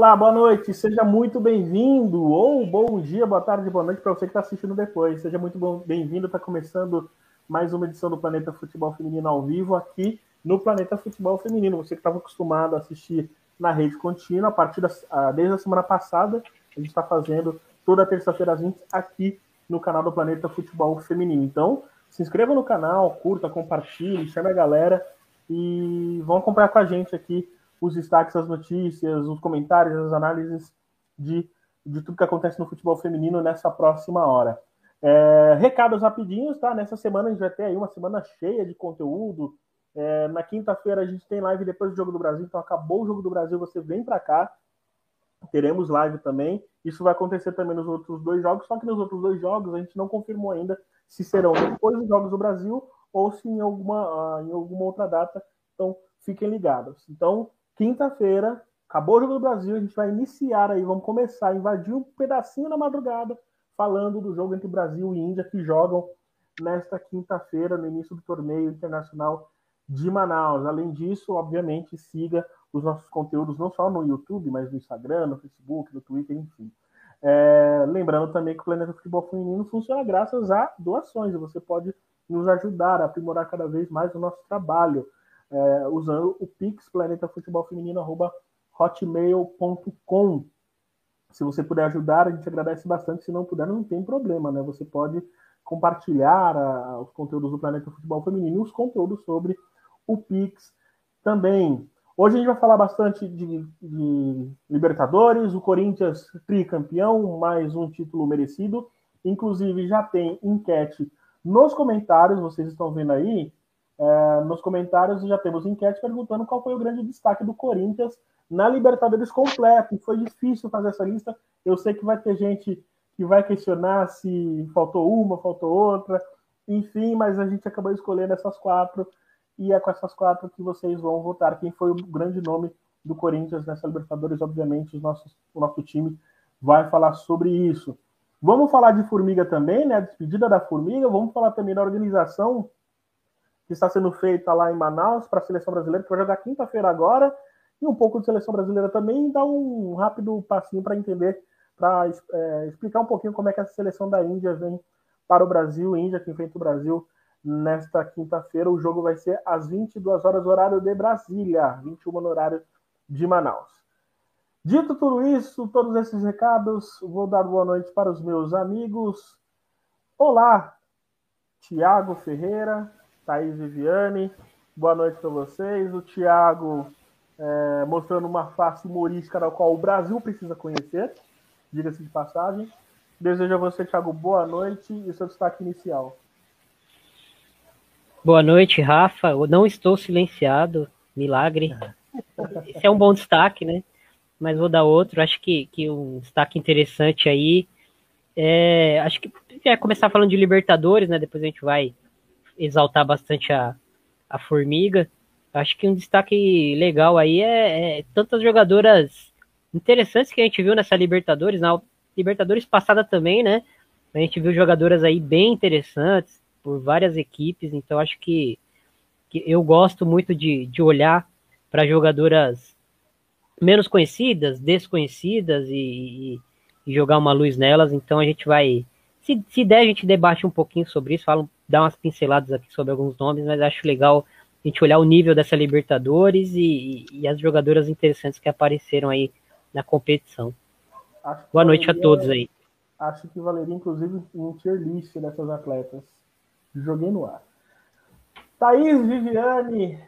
Olá, boa noite, seja muito bem-vindo, ou bom dia, boa tarde, boa noite para você que está assistindo depois. Seja muito bem-vindo, está começando mais uma edição do Planeta Futebol Feminino ao vivo aqui no Planeta Futebol Feminino. Você que estava acostumado a assistir na rede contínua, a partir da, desde a semana passada, a gente está fazendo toda terça-feira às 20 aqui no canal do Planeta Futebol Feminino. Então, se inscreva no canal, curta, compartilhe, chame a galera e vão acompanhar com a gente aqui os destaques, as notícias, os comentários, as análises de, de tudo que acontece no futebol feminino nessa próxima hora. É, recados rapidinhos, tá? Nessa semana a gente vai ter aí uma semana cheia de conteúdo. É, na quinta-feira a gente tem live depois do Jogo do Brasil, então acabou o Jogo do Brasil, você vem para cá. Teremos live também. Isso vai acontecer também nos outros dois jogos, só que nos outros dois jogos a gente não confirmou ainda se serão depois dos Jogos do Brasil ou se em alguma, ah, em alguma outra data. Então fiquem ligados. Então, Quinta-feira, acabou o Jogo do Brasil, a gente vai iniciar aí, vamos começar a invadir um pedacinho da madrugada, falando do jogo entre Brasil e Índia, que jogam nesta quinta-feira, no início do torneio internacional de Manaus. Além disso, obviamente, siga os nossos conteúdos não só no YouTube, mas no Instagram, no Facebook, no Twitter, enfim. É, lembrando também que o Planeta Futebol Feminino funciona graças a doações. Você pode nos ajudar a aprimorar cada vez mais o nosso trabalho é, usando o Pix Planeta Futebol Feminino hotmail.com. Se você puder ajudar, a gente agradece bastante. Se não puder, não tem problema, né? Você pode compartilhar a, os conteúdos do Planeta Futebol Feminino e os conteúdos sobre o Pix também. Hoje a gente vai falar bastante de, de Libertadores, o Corinthians tricampeão, mais um título merecido. Inclusive já tem enquete nos comentários, vocês estão vendo aí, é, nos comentários já temos enquete perguntando qual foi o grande destaque do Corinthians na Libertadores completo. E foi difícil fazer essa lista. Eu sei que vai ter gente que vai questionar se faltou uma, faltou outra, enfim, mas a gente acabou escolhendo essas quatro e é com essas quatro que vocês vão votar. Quem foi o grande nome do Corinthians nessa Libertadores? Obviamente, os nossos, o nosso time vai falar sobre isso. Vamos falar de Formiga também, né? A despedida da Formiga. Vamos falar também da organização que está sendo feita lá em Manaus para a seleção brasileira, que vai jogar quinta-feira agora, e um pouco de seleção brasileira também, dar um rápido passinho para entender, para é, explicar um pouquinho como é que essa seleção da Índia vem para o Brasil, Índia que enfrenta o Brasil nesta quinta-feira. O jogo vai ser às 22 horas, horário de Brasília, 21 no horário de Manaus. Dito tudo isso, todos esses recados, vou dar boa noite para os meus amigos. Olá, Tiago Ferreira, Thaís Viviane. Boa noite para vocês. O Thiago é, mostrando uma face humorística da qual o Brasil precisa conhecer, diga-se de passagem. Desejo a você, Thiago, boa noite e seu destaque inicial. Boa noite, Rafa. Eu não estou silenciado, milagre. Esse é um bom destaque, né? Mas vou dar outro. Acho que, que um destaque interessante aí. É, acho que é começar falando de Libertadores, né? Depois a gente vai exaltar bastante a, a Formiga. Acho que um destaque legal aí é, é tantas jogadoras interessantes que a gente viu nessa Libertadores, na Libertadores passada também, né? A gente viu jogadoras aí bem interessantes por várias equipes, então acho que, que eu gosto muito de, de olhar para jogadoras menos conhecidas, desconhecidas e, e, jogar uma luz nelas. Então a gente vai, se, se der, a gente debate um pouquinho sobre isso, fala dar umas pinceladas aqui sobre alguns nomes, mas acho legal a gente olhar o nível dessa Libertadores e, e as jogadoras interessantes que apareceram aí na competição. Boa noite a todos aí. Acho que valeria, inclusive, um tier list dessas atletas. Joguei no ar. Thaís Viviane.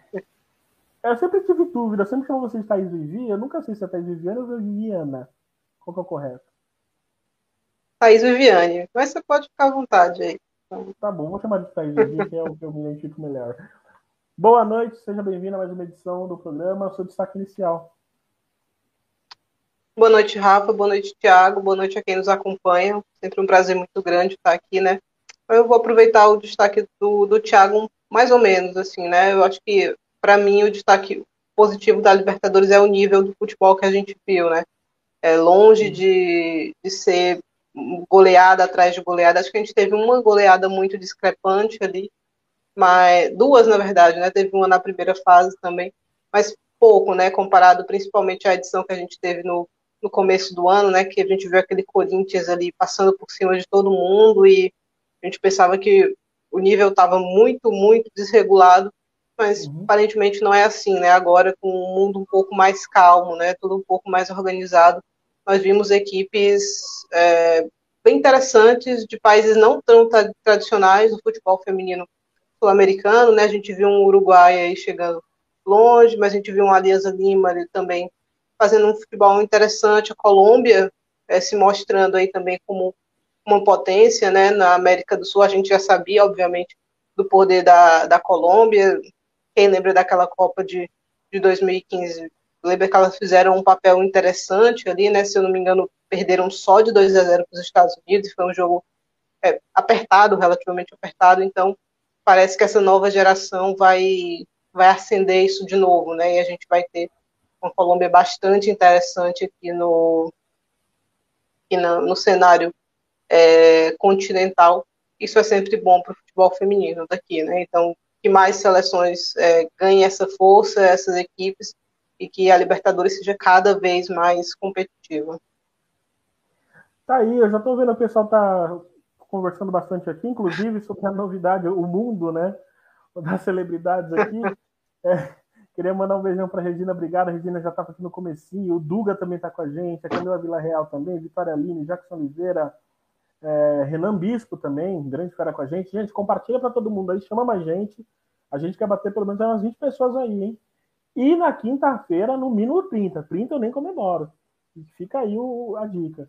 Eu sempre tive dúvida, eu sempre chamo você de Thaís Vivi. Eu nunca sei se é Thaís Viviane ou Viviana. Qual que é o correto? Thaís Viviane. Mas você pode ficar à vontade aí. Tá bom, vou chamar de aqui, que é o que eu me identifico melhor. Boa noite, seja bem-vindo a mais uma edição do programa. Seu destaque inicial. Boa noite, Rafa. Boa noite, Tiago. Boa noite a quem nos acompanha. Sempre um prazer muito grande estar aqui, né? Eu vou aproveitar o destaque do, do Tiago, mais ou menos, assim, né? Eu acho que, para mim, o destaque positivo da Libertadores é o nível do futebol que a gente viu, né? É longe de, de ser goleada atrás de goleada. Acho que a gente teve uma goleada muito discrepante ali, mas duas na verdade, né? Teve uma na primeira fase também, mas pouco, né? Comparado principalmente à edição que a gente teve no, no começo do ano, né, que a gente viu aquele Corinthians ali passando por cima de todo mundo e a gente pensava que o nível estava muito, muito desregulado, mas uhum. aparentemente não é assim, né? Agora com o mundo um pouco mais calmo, né, tudo um pouco mais organizado, nós vimos equipes é, bem interessantes de países não tão tradicionais do futebol feminino sul-americano, né? A gente viu um Uruguai aí chegando longe, mas a gente viu um Alianza Lima ali também fazendo um futebol interessante, a Colômbia é, se mostrando aí também como uma potência, né? Na América do Sul a gente já sabia, obviamente, do poder da, da Colômbia. Quem lembra daquela Copa de, de 2015 lembra que elas fizeram um papel interessante ali, né? Se eu não me engano, perderam só de 2 a 0 para os Estados Unidos, foi um jogo é, apertado, relativamente apertado, então parece que essa nova geração vai vai acender isso de novo, né? E a gente vai ter uma Colômbia bastante interessante aqui no aqui na, no cenário é, continental. Isso é sempre bom para o futebol feminino daqui, né? Então, que mais seleções é, ganhem essa força, essas equipes, e que a Libertadores seja cada vez mais competitiva. Tá aí, eu já estou vendo o pessoal tá conversando bastante aqui, inclusive sobre a novidade, o mundo, né, das celebridades aqui. É, queria mandar um beijão para Regina, obrigado. A Regina já estava aqui no comecinho, o Duga também está com a gente, a Camila Vila Real também, Vitória Aline, Jackson Oliveira, é, Renan Bispo também, grande cara com a gente. Gente, compartilha para todo mundo aí, chama mais gente. A gente quer bater pelo menos umas 20 pessoas aí, hein? E na quinta-feira, no mínimo 30. 30 eu nem comemoro. Fica aí o, a dica.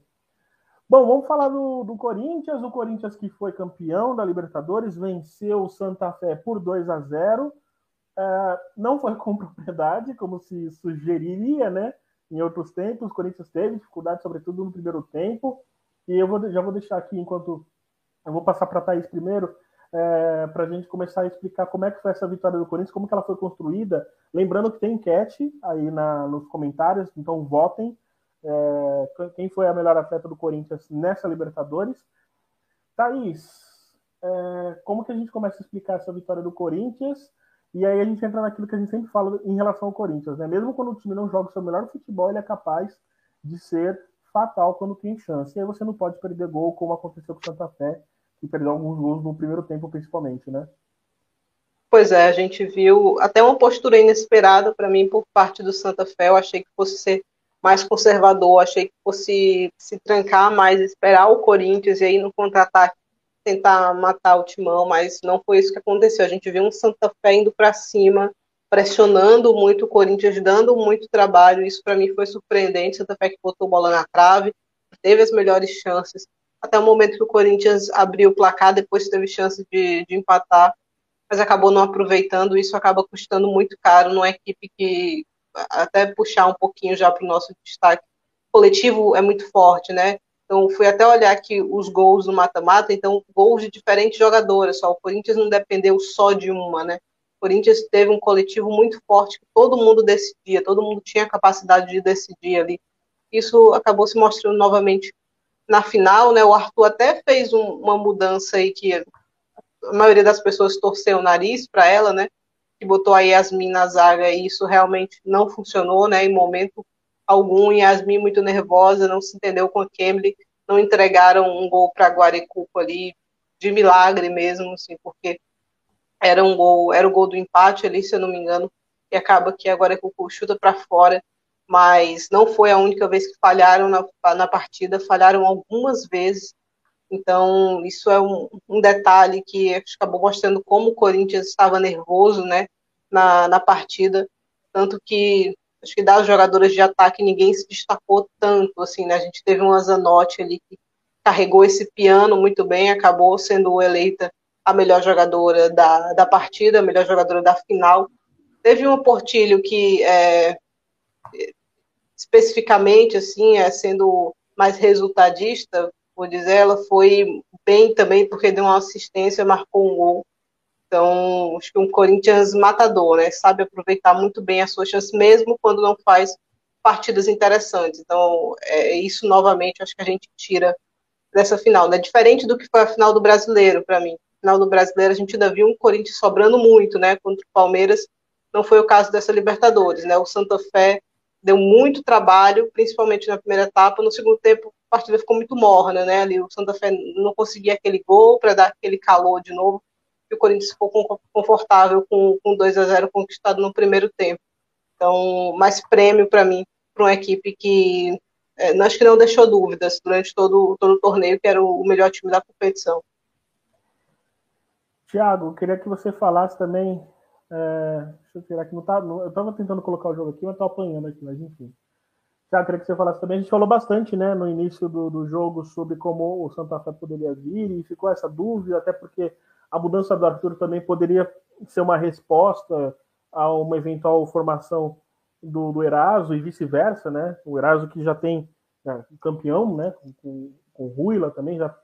Bom, vamos falar do, do, Corinthians. O Corinthians que foi campeão da Libertadores, venceu o Santa Fé por 2 a 0. É, não foi com propriedade, como se sugeriria, né? Em outros tempos, o Corinthians teve dificuldade, sobretudo no primeiro tempo. E eu vou, já vou deixar aqui, enquanto eu vou passar para a Thaís primeiro, é, para a gente começar a explicar como é que foi essa vitória do Corinthians, como que ela foi construída. Lembrando que tem enquete aí na, nos comentários, então votem. É, quem foi a melhor atleta do Corinthians nessa Libertadores. Thaís, é, como que a gente começa a explicar essa vitória do Corinthians? E aí a gente entra naquilo que a gente sempre fala em relação ao Corinthians, né? Mesmo quando o time não joga o seu melhor futebol, ele é capaz de ser fatal quando tem chance. E aí você não pode perder gol, como aconteceu com o Santa Fé, e perdeu alguns gols no primeiro tempo, principalmente, né? Pois é, a gente viu até uma postura inesperada para mim por parte do Santa Fé. Eu achei que fosse ser mais conservador, achei que fosse se trancar mais, esperar o Corinthians e aí no contra-ataque tentar matar o Timão, mas não foi isso que aconteceu. A gente viu um Santa Fé indo para cima, pressionando muito o Corinthians, dando muito trabalho. Isso para mim foi surpreendente. Santa Fé que botou bola na trave, teve as melhores chances, até o momento que o Corinthians abriu o placar, depois teve chance de, de empatar, mas acabou não aproveitando. Isso acaba custando muito caro numa equipe que, até puxar um pouquinho já para o nosso destaque, coletivo é muito forte, né? Então, fui até olhar aqui os gols do mata-mata, então, gols de diferentes jogadoras, só o Corinthians não dependeu só de uma, né? O Corinthians teve um coletivo muito forte, que todo mundo decidia, todo mundo tinha capacidade de decidir ali. Isso acabou se mostrando novamente na final, né? O Arthur até fez um, uma mudança aí que a maioria das pessoas torceu o nariz para ela, né? Que botou a Yasmin na zaga e isso realmente não funcionou, né? Em momento algum, Yasmin muito nervosa, não se entendeu com a Kemble, não entregaram um gol para Guarecuco ali de milagre mesmo, assim, porque era um gol, era o gol do empate ali, se eu não me engano, e acaba que a Guarecuco chuta para fora mas não foi a única vez que falharam na, na partida, falharam algumas vezes. Então, isso é um, um detalhe que acabou mostrando como o Corinthians estava nervoso né, na, na partida. Tanto que, acho que das jogadoras de ataque, ninguém se destacou tanto. Assim, né? A gente teve uma Zanotti ali que carregou esse piano muito bem, acabou sendo eleita a melhor jogadora da, da partida, a melhor jogadora da final. Teve uma Portilho que é, especificamente, assim, é, sendo mais resultadista, vou dizer, ela foi bem também, porque deu uma assistência, marcou um gol. Então, acho que um Corinthians matador, né? Sabe aproveitar muito bem as suas chances, mesmo quando não faz partidas interessantes. Então, é isso novamente, acho que a gente tira dessa final, né? Diferente do que foi a final do Brasileiro, para mim. final do Brasileiro, a gente ainda viu um Corinthians sobrando muito, né? Contra o Palmeiras, não foi o caso dessa Libertadores, né? O Santa Fé deu muito trabalho, principalmente na primeira etapa. No segundo tempo, a partida ficou muito morna, né? Ali o Santa Fé não conseguia aquele gol para dar aquele calor de novo. E o Corinthians ficou confortável com, com 2 a 0 conquistado no primeiro tempo. Então, mais prêmio para mim, para uma equipe que é, acho que não deixou dúvidas durante todo, todo o torneio, que era o melhor time da competição. Tiago, queria que você falasse também. É, deixa eu tirar aqui, não tá, não, eu estava tentando colocar o jogo aqui, mas estou apanhando aqui, mas enfim. Tiago, queria que você falasse também. A gente falou bastante né, no início do, do jogo sobre como o Santa Fé poderia vir, e ficou essa dúvida, até porque a mudança do Arthur também poderia ser uma resposta a uma eventual formação do, do Eraso e vice-versa, né? O Eraso que já tem né, campeão, né? Com, com, Ruila também já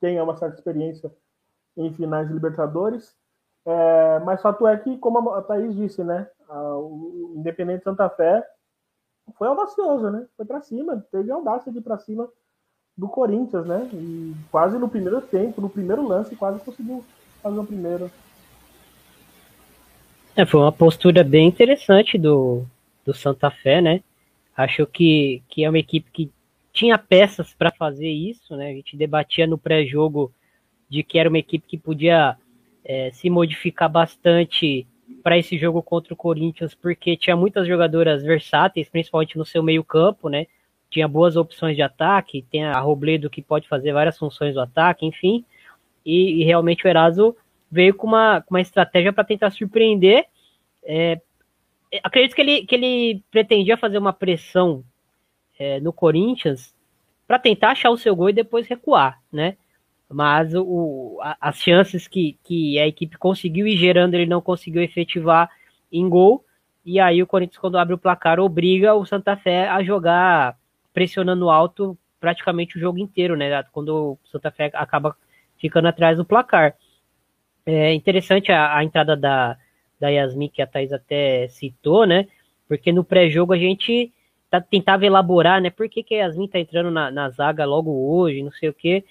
tem uma certa experiência em finais de Libertadores. É, mas fato é que, como a Thaís disse, né? A, o Independente Santa Fé foi audacioso, né? Foi para cima, teve audácia de ir para cima do Corinthians, né? E quase no primeiro tempo, no primeiro lance, quase conseguiu fazer o primeiro. É, foi uma postura bem interessante do, do Santa Fé, né? Acho que, que é uma equipe que tinha peças para fazer isso, né? A gente debatia no pré-jogo de que era uma equipe que podia é, se modificar bastante para esse jogo contra o Corinthians, porque tinha muitas jogadoras versáteis, principalmente no seu meio-campo, né? Tinha boas opções de ataque, tem a Robledo que pode fazer várias funções do ataque, enfim. E, e realmente o Eraso veio com uma, com uma estratégia para tentar surpreender. É, acredito que ele, que ele pretendia fazer uma pressão é, no Corinthians para tentar achar o seu gol e depois recuar, né? Mas o, a, as chances que, que a equipe conseguiu ir gerando, ele não conseguiu efetivar em gol. E aí o Corinthians, quando abre o placar, obriga o Santa Fé a jogar pressionando alto praticamente o jogo inteiro, né? Quando o Santa Fé acaba ficando atrás do placar. É interessante a, a entrada da, da Yasmin, que a Thais até citou, né? Porque no pré-jogo a gente tá, tentava elaborar, né? Por que, que a Yasmin tá entrando na, na zaga logo hoje, não sei o quê.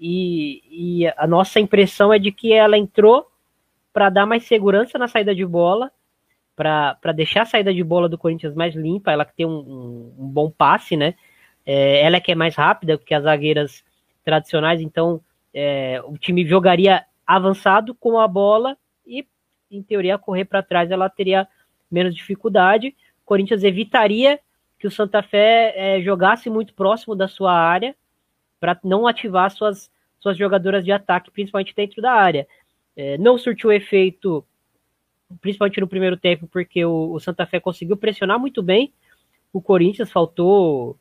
E, e a nossa impressão é de que ela entrou para dar mais segurança na saída de bola, para deixar a saída de bola do Corinthians mais limpa, ela que tem um, um, bom passe, né? É, ela é que é mais rápida que as zagueiras tradicionais, então é, o time jogaria avançado com a bola e, em teoria, correr para trás ela teria menos dificuldade. O Corinthians evitaria que o Santa Fé é, jogasse muito próximo da sua área para não ativar suas, suas jogadoras de ataque, principalmente dentro da área. É, não surtiu efeito, principalmente no primeiro tempo, porque o, o Santa Fé conseguiu pressionar muito bem. O Corinthians faltou,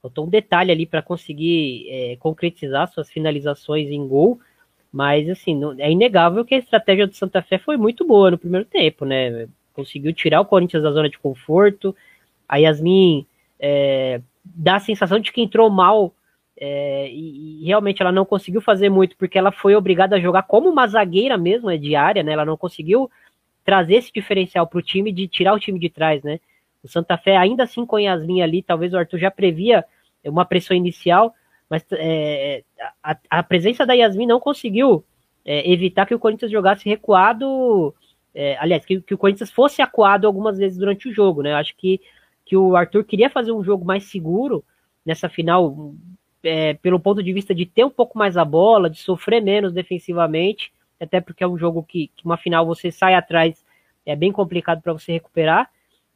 faltou um detalhe ali para conseguir é, concretizar suas finalizações em gol. Mas, assim, não, é inegável que a estratégia do Santa Fé foi muito boa no primeiro tempo, né? Conseguiu tirar o Corinthians da zona de conforto. A Yasmin é, dá a sensação de que entrou mal é, e, e, realmente ela não conseguiu fazer muito porque ela foi obrigada a jogar como uma zagueira mesmo, é diária, né? Ela não conseguiu trazer esse diferencial para o time de tirar o time de trás, né? O Santa Fé ainda assim com Yasmin ali, talvez o Arthur já previa uma pressão inicial, mas é, a, a, presença da Yasmin não conseguiu é, evitar que o Corinthians jogasse recuado, é, aliás, que, que, o Corinthians fosse acuado algumas vezes durante o jogo, né? acho que, que o Arthur queria fazer um jogo mais seguro nessa final, é, pelo ponto de vista de ter um pouco mais a bola, de sofrer menos defensivamente, até porque é um jogo que, que uma final você sai atrás, é bem complicado para você recuperar.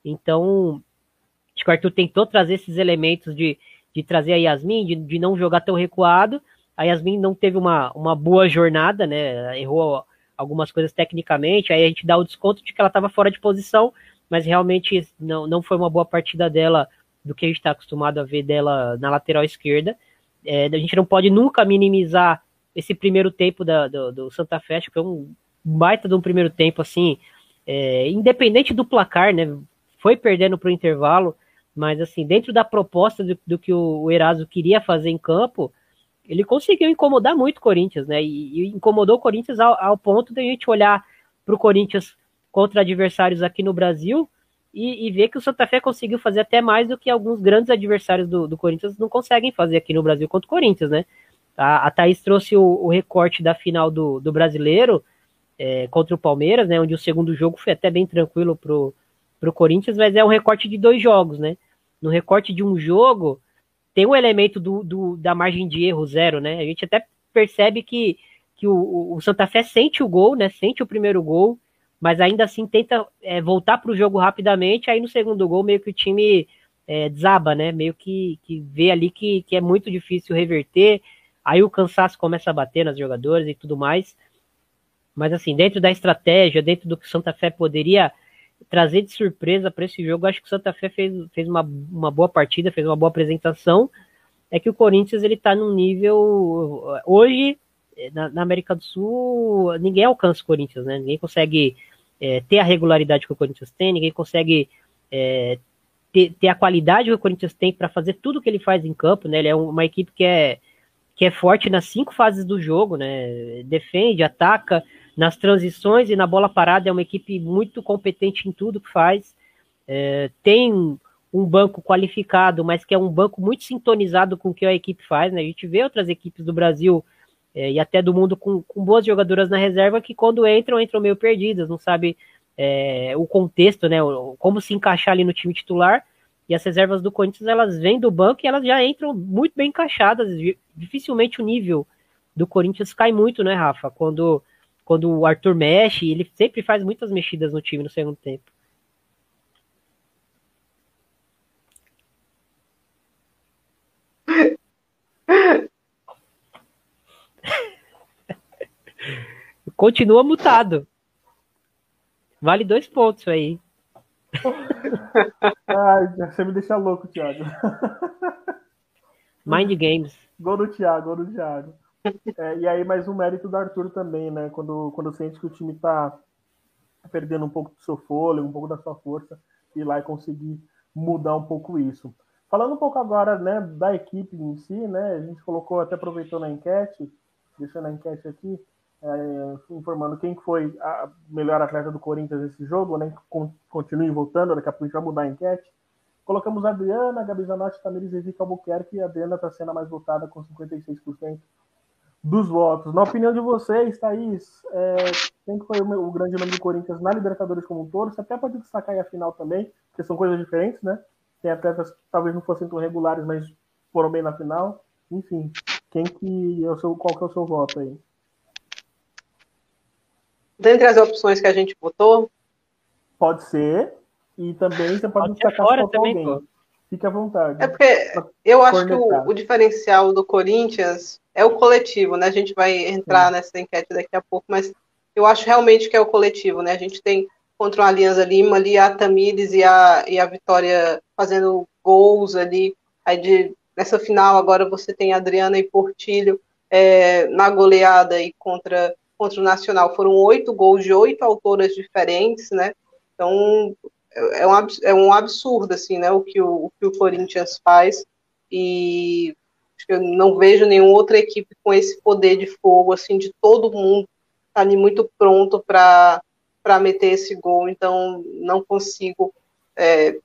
Então, acho que o Arthur tentou trazer esses elementos de, de trazer a Yasmin, de, de não jogar tão recuado. A Yasmin não teve uma, uma boa jornada, né? Errou algumas coisas tecnicamente, aí a gente dá o desconto de que ela estava fora de posição, mas realmente não, não foi uma boa partida dela do que a gente está acostumado a ver dela na lateral esquerda. É, a gente não pode nunca minimizar esse primeiro tempo da, do, do Santa Fé, que foi um baita de um primeiro tempo, assim, é, independente do placar, né? Foi perdendo para o intervalo, mas assim, dentro da proposta do, do que o, o Eraso queria fazer em campo, ele conseguiu incomodar muito o Corinthians, né? E, e incomodou o Corinthians ao, ao ponto de a gente olhar para o Corinthians contra adversários aqui no Brasil e, e, ver que o Santa Fé conseguiu fazer até mais do que alguns grandes adversários do, do Corinthians não conseguem fazer aqui no Brasil contra o Corinthians, né? A, a Thaís trouxe o, o recorte da final do, do brasileiro é, contra o Palmeiras, né? Onde o segundo jogo foi até bem tranquilo pro, pro Corinthians, mas é um recorte de dois jogos, né? no recorte de um jogo, tem um elemento do, do, da margem de erro zero, né? A gente até percebe que, que o, o Santa Fé sente o gol, né? Sente o primeiro gol, mas ainda assim tenta é, voltar para o jogo rapidamente. Aí no segundo gol, meio que o time é, desaba, né? Meio que, que vê ali que, que é muito difícil reverter. Aí o cansaço começa a bater nas jogadores e tudo mais. Mas assim, dentro da estratégia, dentro do que o Santa Fé poderia trazer de surpresa para esse jogo, acho que o Santa Fé fez, fez uma, uma boa partida, fez uma boa apresentação. É que o Corinthians ele está num nível hoje na, na, América do Sul ninguém alcança o Corinthians, né? Ninguém consegue é, ter a regularidade que o Corinthians tem, ninguém consegue é, ter, ter, a qualidade que o Corinthians tem para fazer tudo que ele faz em campo, né? Ele é uma equipe que é que é forte nas cinco fases do jogo, né? Defende, ataca, nas transições e na bola parada é uma equipe muito competente em tudo que faz. É, tem um banco qualificado, mas que é um banco muito sintonizado com o que a equipe faz. Né? A gente vê outras equipes do Brasil é, e até do mundo com, com, boas jogadoras na reserva que quando entram, entram meio perdidas, não sabe é, o contexto, né? Como se encaixar ali no time titular. E as reservas do Corinthians, elas vêm do banco e elas já entram muito bem encaixadas. Dificilmente o nível do Corinthians cai muito, né, Rafa? Quando quando o Arthur mexe, ele sempre faz muitas mexidas no time no segundo tempo. Continua mutado. Vale dois pontos aí. Ai, você me deixa louco, Thiago. Mind Games. Gol do Thiago, gol do Thiago. É, e aí, mais um mérito do Arthur também, né? Quando, quando sente que o time tá perdendo um pouco do seu fôlego, um pouco da sua força, ir lá e conseguir mudar um pouco isso. Falando um pouco agora né, da equipe em si, né? A gente colocou, até aproveitou na enquete, deixando a enquete aqui, é, informando quem foi a melhor atleta do Corinthians nesse jogo, né? Continue voltando, daqui a pouco a gente vai mudar a enquete. Colocamos a Adriana, a Gabi Zanotti, Tamires e Vicky Albuquerque, a Adriana está sendo a mais votada com 56% dos votos. Na opinião de vocês, Thaís, é, quem foi o, o, grande nome do Corinthians na Libertadores como um todo? Você até pode destacar aí a final também, porque são coisas diferentes, né? Tem atletas que talvez não fossem tão regulares, mas foram bem na final. Enfim, quem que é o seu, qual que é o seu voto aí? Dentre as opções que a gente votou? Pode ser. E também você pode, pode destacar fora também, alguém. Fique à vontade. É porque eu acho que o, o diferencial do Corinthians é o coletivo, né? A gente vai entrar Sim. nessa enquete daqui a pouco, mas eu acho realmente que é o coletivo, né? A gente tem contra o Alianza Lima ali a Tamires e a, e a Vitória fazendo gols ali. Aí de, nessa final agora você tem Adriana e Portilho é, na goleada e contra, contra o Nacional. Foram oito gols de oito autoras diferentes, né? Então é um, é um absurdo assim, né? O que o, o que o Corinthians faz e eu não vejo nenhuma outra equipe com esse poder de fogo, assim, de todo mundo tá ali muito pronto para meter esse gol. Então, não consigo é,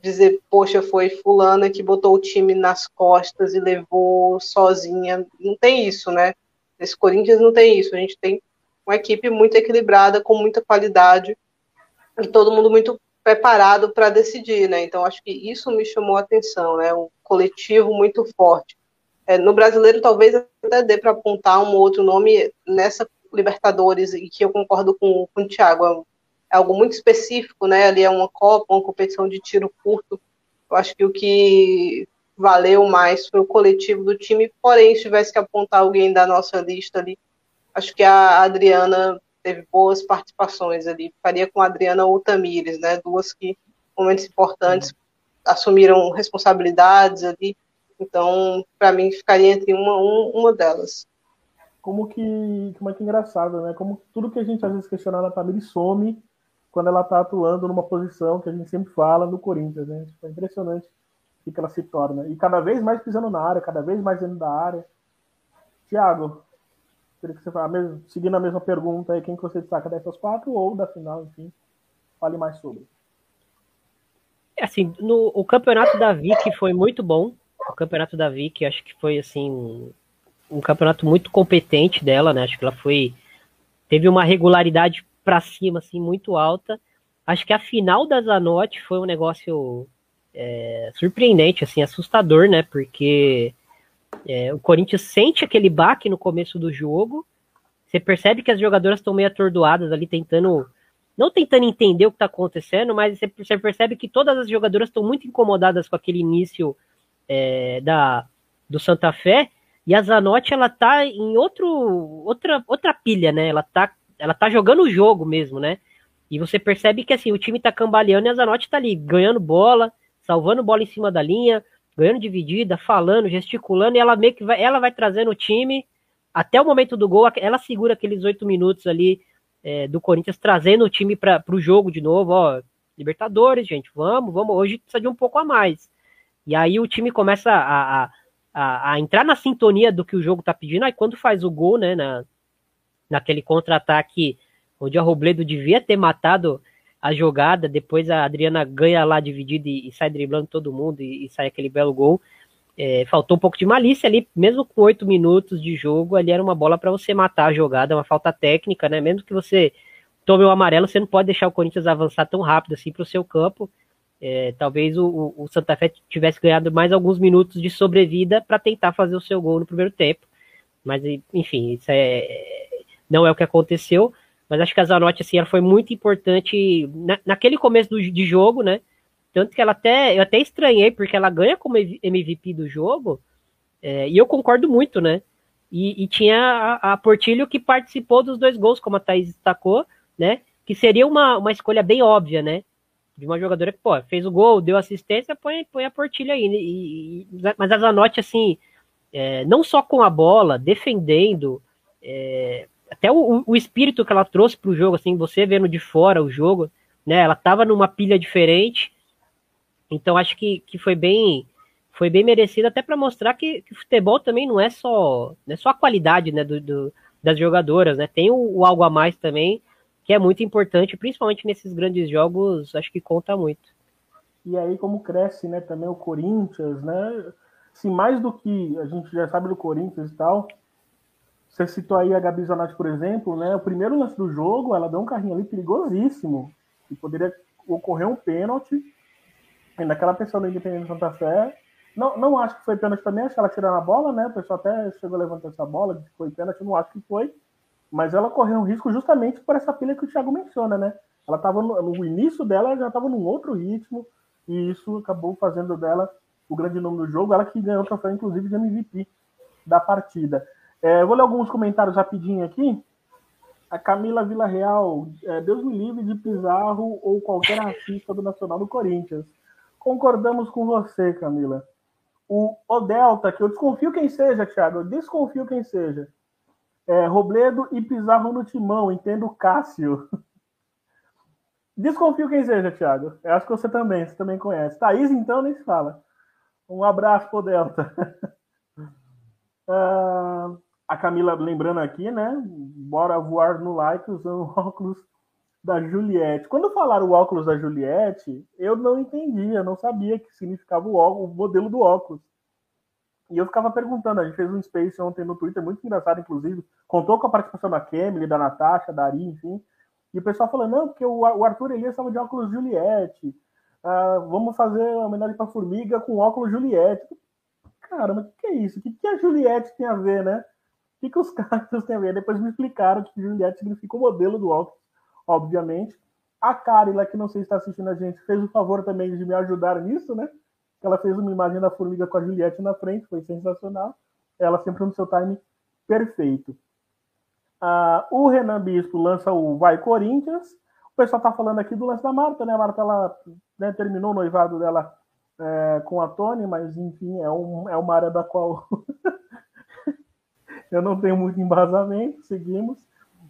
dizer, poxa, foi fulana que botou o time nas costas e levou sozinha. Não tem isso, né? Esse Corinthians não tem isso. A gente tem uma equipe muito equilibrada, com muita qualidade, e todo mundo muito preparado para decidir, né? Então acho que isso me chamou a atenção, né? Um coletivo muito forte. É, no brasileiro, talvez até dê para apontar um outro nome nessa Libertadores, e que eu concordo com, com o Thiago, é, é algo muito específico, né? Ali é uma Copa, uma competição de tiro curto. Eu acho que o que valeu mais foi o coletivo do time, porém, se tivesse que apontar alguém da nossa lista ali, acho que a Adriana teve boas participações ali. Ficaria com a Adriana ou Tamires, né? Duas que, momentos importantes, assumiram responsabilidades ali então, para mim, ficaria entre uma, uma delas. Como que, como é que é engraçado, né? Como tudo que a gente às vezes questiona na família some quando ela está atuando numa posição que a gente sempre fala no Corinthians, né? Tipo, é impressionante o que ela se torna. E cada vez mais pisando na área, cada vez mais dentro da área. Tiago, queria que você falasse, seguindo a mesma pergunta aí, quem que você destaca dessas quatro ou da final, enfim, fale mais sobre. É assim, no, o campeonato da Vic foi muito bom, o campeonato da Vicky, acho que foi assim um, um campeonato muito competente dela, né? Acho que ela foi teve uma regularidade para cima assim muito alta. Acho que a final da Zanotti foi um negócio é, surpreendente, assim, assustador, né? Porque é, o Corinthians sente aquele baque no começo do jogo. Você percebe que as jogadoras estão meio atordoadas ali, tentando. Não tentando entender o que está acontecendo, mas você percebe que todas as jogadoras estão muito incomodadas com aquele início é, da, do Santa Fé. E a Zanotti, ela tá em outro, outra, outra pilha, né? Ela tá, ela tá jogando o jogo mesmo, né? E você percebe que assim, o time tá cambaleando e a Zanotti tá ali ganhando bola, salvando bola em cima da linha, ganhando dividida, falando, gesticulando, e ela meio que vai, ela vai trazendo o time até o momento do gol, ela segura aqueles oito minutos ali é, do Corinthians, trazendo o time para o jogo de novo, ó, Libertadores, gente, vamos, vamos, hoje precisa de um pouco a mais. E aí o time começa a, a, a, a entrar na sintonia do que o jogo tá pedindo, aí quando faz o gol, né, na, naquele contra-ataque onde a Robledo devia ter matado a jogada, depois a Adriana ganha lá dividida e, e sai driblando todo mundo e, e sai aquele belo gol. É, faltou um pouco de malícia ali, mesmo com oito minutos de jogo, ali era uma bola para você matar a jogada, uma falta técnica, né? Mesmo que você tome o amarelo, você não pode deixar o Corinthians avançar tão rápido assim para o seu campo. É, talvez o, o, Santa Fé tivesse ganhado mais alguns minutos de sobrevida para tentar fazer o seu gol no primeiro tempo. Mas, enfim, isso é, não é o que aconteceu. Mas acho que a Zanotti, assim, ela foi muito importante na, naquele começo do, de jogo, né? Tanto que ela até, eu até estranhei, porque ela ganha como MVP do jogo, é, e eu concordo muito, né? E, e tinha a, a, Portilho que participou dos dois gols, como a Thaís destacou, né? Que seria uma, uma escolha bem óbvia, né? De uma jogadora que, pô, fez o gol, deu assistência, põe, põe a Portilho aí. E, e, mas a Zanotti, assim, é, não só com a bola, defendendo, é, até o, o espírito que ela trouxe para o jogo, assim, você vendo de fora o jogo, né? Ela estava numa pilha diferente, então acho que, que foi bem foi bem merecido até para mostrar que, que futebol também não é só não é só a qualidade, né, do, do das jogadoras, né? Tem o, o, algo a mais também que é muito importante, principalmente nesses grandes jogos, acho que conta muito. E aí como cresce, né, também o Corinthians, né? Se mais do que a gente já sabe do Corinthians e tal, você citou aí a Gabi Zanatti, por exemplo, né? O primeiro lance do jogo, ela deu um carrinho ali perigosíssimo, e poderia ocorrer um pênalti. E naquela pessoa da Independente Santa Fé, não, não acho que foi pênalti também, acho que ela tirou a bola, né? O pessoal até chegou a levantar essa bola, que foi pênalti, não acho que foi. Mas ela correu um risco justamente por essa pilha que o Thiago menciona, né? Ela estava no, no, início dela, já estava num outro ritmo, e isso acabou fazendo dela o grande nome do jogo. Ela que ganhou o troféu, inclusive, de MVP da partida. É, vou ler alguns comentários rapidinho aqui. A Camila Vila Real, é, Deus me livre de Pizarro ou qualquer artista do Nacional do Corinthians. Concordamos com você, Camila. O Odelta, que eu desconfio quem seja, Thiago, eu desconfio quem seja. É, Robledo e Pizarro no timão, entendo Cássio. Desconfio quem seja, Thiago. Eu acho que você também, você também conhece. Thaís, então, nem se fala. Um abraço pro Delta. uh, a Camila lembrando aqui, né? Bora voar no like usando o óculos da Juliette. Quando falaram o óculos da Juliette, eu não entendia, não sabia que significava o, óculos, o modelo do óculos. E eu ficava perguntando, a gente fez um space ontem no Twitter, muito engraçado, inclusive, contou com a participação da Kemily, da Natasha, da Ari, enfim. E o pessoal falando, não, porque o, Arthur Elias estava de óculos Juliette. Ah, vamos fazer uma homenagem para Formiga com óculos Juliette. Cara, mas o que, que é isso? O que, que a Juliette tem a ver, né? Que, que os cactos têm a ver? Depois me explicaram que Juliette significa o modelo do óculos, obviamente. A Carila, que não sei se está assistindo a gente, fez o favor também de me ajudar nisso, né? Ela fez uma imagem da formiga com a Juliette na frente, foi sensacional. Ela sempre no seu time perfeito. Ah, o Renan Bispo lança o Vai Corinthians. O pessoal está falando aqui do lance da Marta, né? A Marta ela, né, terminou o noivado dela é, com a Tony, mas enfim, é, um, é uma área da qual eu não tenho muito embasamento, seguimos.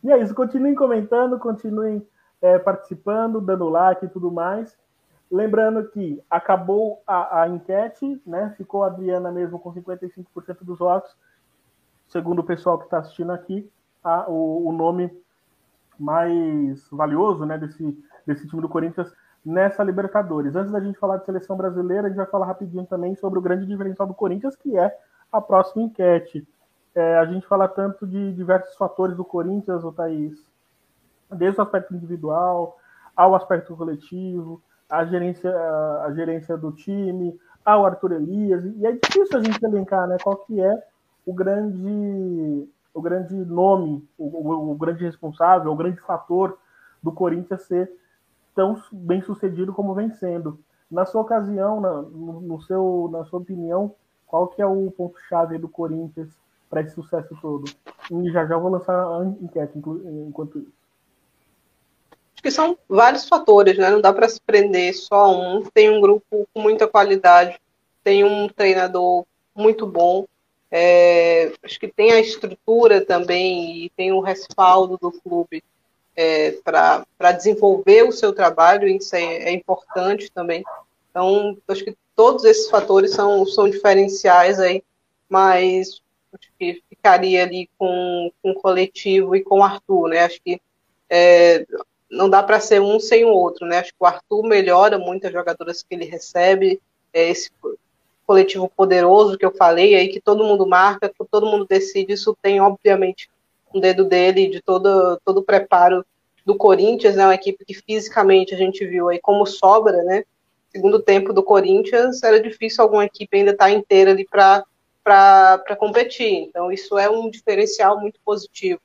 E é isso, continuem comentando, continuem é, participando, dando like e tudo mais. Lembrando que acabou a, a, enquete, né? Ficou a Adriana mesmo com 55% dos votos. Segundo o pessoal que está assistindo aqui, a, o, o, nome mais valioso né, desse, desse time do Corinthians nessa Libertadores. Antes da gente falar de seleção brasileira, a gente vai falar rapidinho também sobre o grande diferencial do Corinthians, que é a próxima enquete é, a gente fala tanto de diversos fatores do Corinthians, o Thaís, desde o aspecto individual ao aspecto coletivo, a gerência, a gerência do time, ao Arthur Elias, e é difícil a gente elencar né, qual que é o grande, o grande nome, o, o, o grande responsável, o grande fator do Corinthians ser tão bem sucedido como vem sendo. Na sua ocasião, na, no, no seu, na sua opinião, qual que é o ponto-chave do Corinthians para esse sucesso todo? E já já vou lançar a enquete enquanto isso. Acho que são vários fatores, né? Não dá para se prender só um. Tem um grupo com muita qualidade, tem um treinador muito bom. É, acho que tem a estrutura também e tem o respaldo do clube é, para desenvolver o seu trabalho, isso é, é importante também. Então, acho que todos esses fatores são, são diferenciais aí, mas que ficaria ali com, com o coletivo e com o Arthur, né? Acho que é, não dá para ser um sem o outro, né? Acho que o Arthur melhora muito as jogadoras que ele recebe, é esse coletivo poderoso que eu falei aí, que todo mundo marca, que todo mundo decide, isso tem, obviamente, um dedo dele, de todo, todo o preparo do Corinthians, né? Uma equipe que fisicamente a gente viu aí como sobra, né? segundo tempo do Corinthians, era difícil alguma equipe ainda estar inteira ali para competir. Então, isso é um diferencial muito positivo.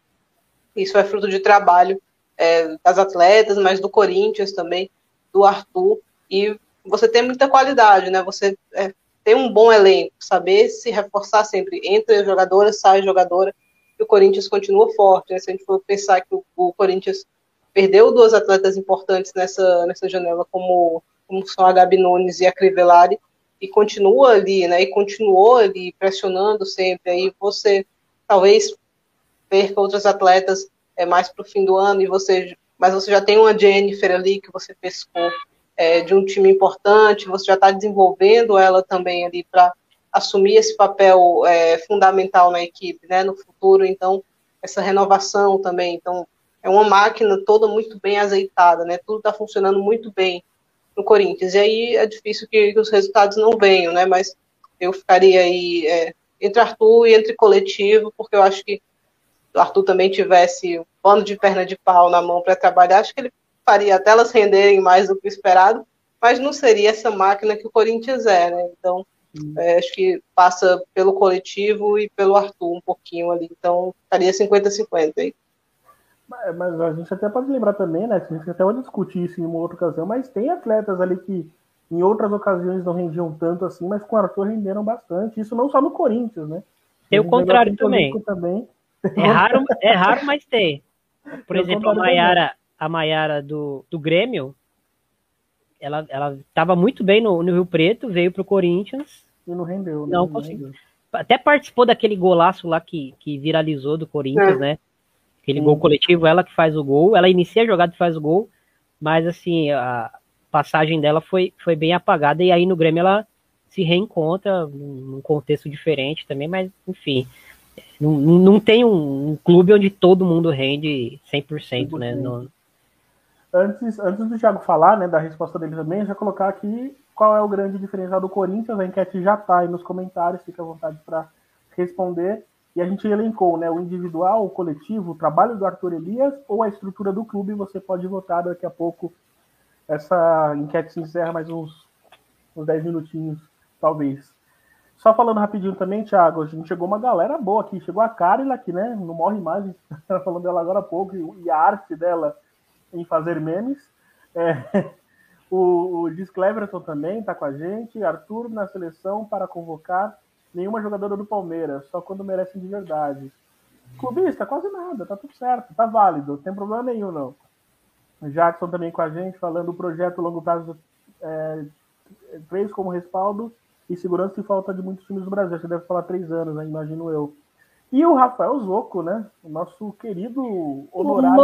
Isso é fruto de trabalho é, das atletas, mas do Corinthians também, do Arthur. E você tem muita qualidade, né? Você é, tem um bom elenco, saber se reforçar sempre. Entra jogadora, sai jogadora, e o Corinthians continua forte. Né? Se a gente for pensar que o, o Corinthians perdeu duas atletas importantes nessa, nessa janela, como como são a Gabi Nunes e a Crivellari, e continua ali, né, e continuou ali pressionando sempre, aí você talvez perca outros atletas é, mais para o fim do ano, e você, mas você já tem uma Jennifer ali que você pescou é, de um time importante, você já está desenvolvendo ela também ali para assumir esse papel é, fundamental na equipe, né, no futuro, então, essa renovação também, então, é uma máquina toda muito bem azeitada, né, tudo está funcionando muito bem, no Corinthians. E aí é difícil que, que os resultados não venham, né? Mas eu ficaria aí é, entre Arthur e entre coletivo, porque eu acho que se o Arthur também tivesse um pano de perna de pau na mão para trabalhar, acho que ele faria até elas renderem mais do que o esperado, mas não seria essa máquina que o Corinthians é, né? Então, é, acho que passa pelo coletivo e pelo Arthur um pouquinho ali. Então, ficaria 50-50 aí. Mas a gente até pode lembrar também, né? A gente até pode discutir isso em uma outra ocasião, mas tem atletas ali que em outras ocasiões não rendiam tanto assim, mas com o Arthur renderam bastante. Isso não só no Corinthians, né? Tem o contrário também. também. É, raro, é raro, mas tem. Por tem exemplo, a Maiara, a Maiara do, do Grêmio, ela, ela tava muito bem no, no Rio Preto, veio pro Corinthians. E não rendeu. Não, não conseguiu. Até participou daquele golaço lá que, que viralizou do Corinthians, é. né? Aquele gol coletivo, ela que faz o gol, ela inicia a jogada e faz o gol, mas assim, a passagem dela foi, foi bem apagada, e aí no Grêmio ela se reencontra num contexto diferente também, mas enfim, não, não tem um, um clube onde todo mundo rende 100%, 100%. né? No... Antes, antes do Thiago falar, né, da resposta dele também, já colocar aqui qual é o grande diferencial do Corinthians, a enquete já está aí nos comentários, fica à vontade para responder. E a gente elencou né, o individual, o coletivo, o trabalho do Arthur Elias ou a estrutura do clube. Você pode votar daqui a pouco. Essa enquete se encerra mais uns, uns 10 minutinhos, talvez. Só falando rapidinho também, Thiago, a gente chegou uma galera boa aqui. Chegou a Carla aqui, né? Não morre mais, a gente estava falando dela agora há pouco, e a arte dela em fazer memes. É, o, o Diz também está com a gente. Arthur na seleção para convocar nenhuma jogadora do Palmeiras, só quando merecem de verdade. Clubista, quase nada, tá tudo certo, tá válido, não tem problema nenhum, não. Jackson também com a gente, falando do projeto longo prazo é, três como respaldo e segurança e falta de muitos times do Brasil. Você deve falar três anos, né? Imagino eu. E o Rafael Zoco, né? O nosso querido honorário.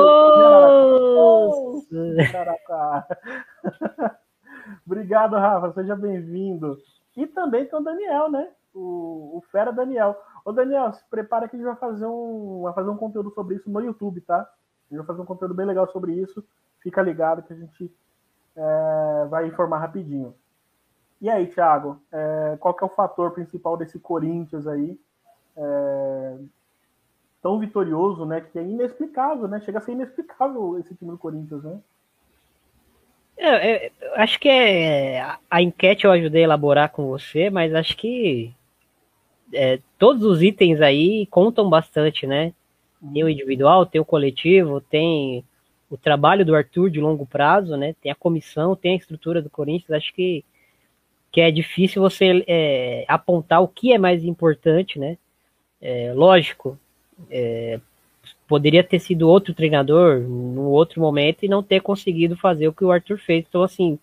Obrigado, Rafa. Seja bem-vindo. E também tem o Daniel, né? O, o Fera Daniel. Ô Daniel, se prepara que a gente vai fazer um, vai fazer um conteúdo sobre isso no YouTube, tá? A gente vai fazer um conteúdo bem legal sobre isso. Fica ligado que a gente é, vai informar rapidinho. E aí, Thiago, é, qual que é o fator principal desse Corinthians aí? É, tão vitorioso, né? Que é inexplicável, né? Chega a ser inexplicável esse time do Corinthians, né? É, é, acho que é a enquete eu ajudei a elaborar com você, mas acho que é, todos os itens aí contam bastante, né? Tem o individual, tem o coletivo, tem o trabalho do Arthur de longo prazo, né? Tem a comissão, tem a estrutura do Corinthians. Acho que, que é difícil você é, apontar o que é mais importante, né? É, lógico, é, poderia ter sido outro treinador num outro momento e não ter conseguido fazer o que o Arthur fez. Então, assim,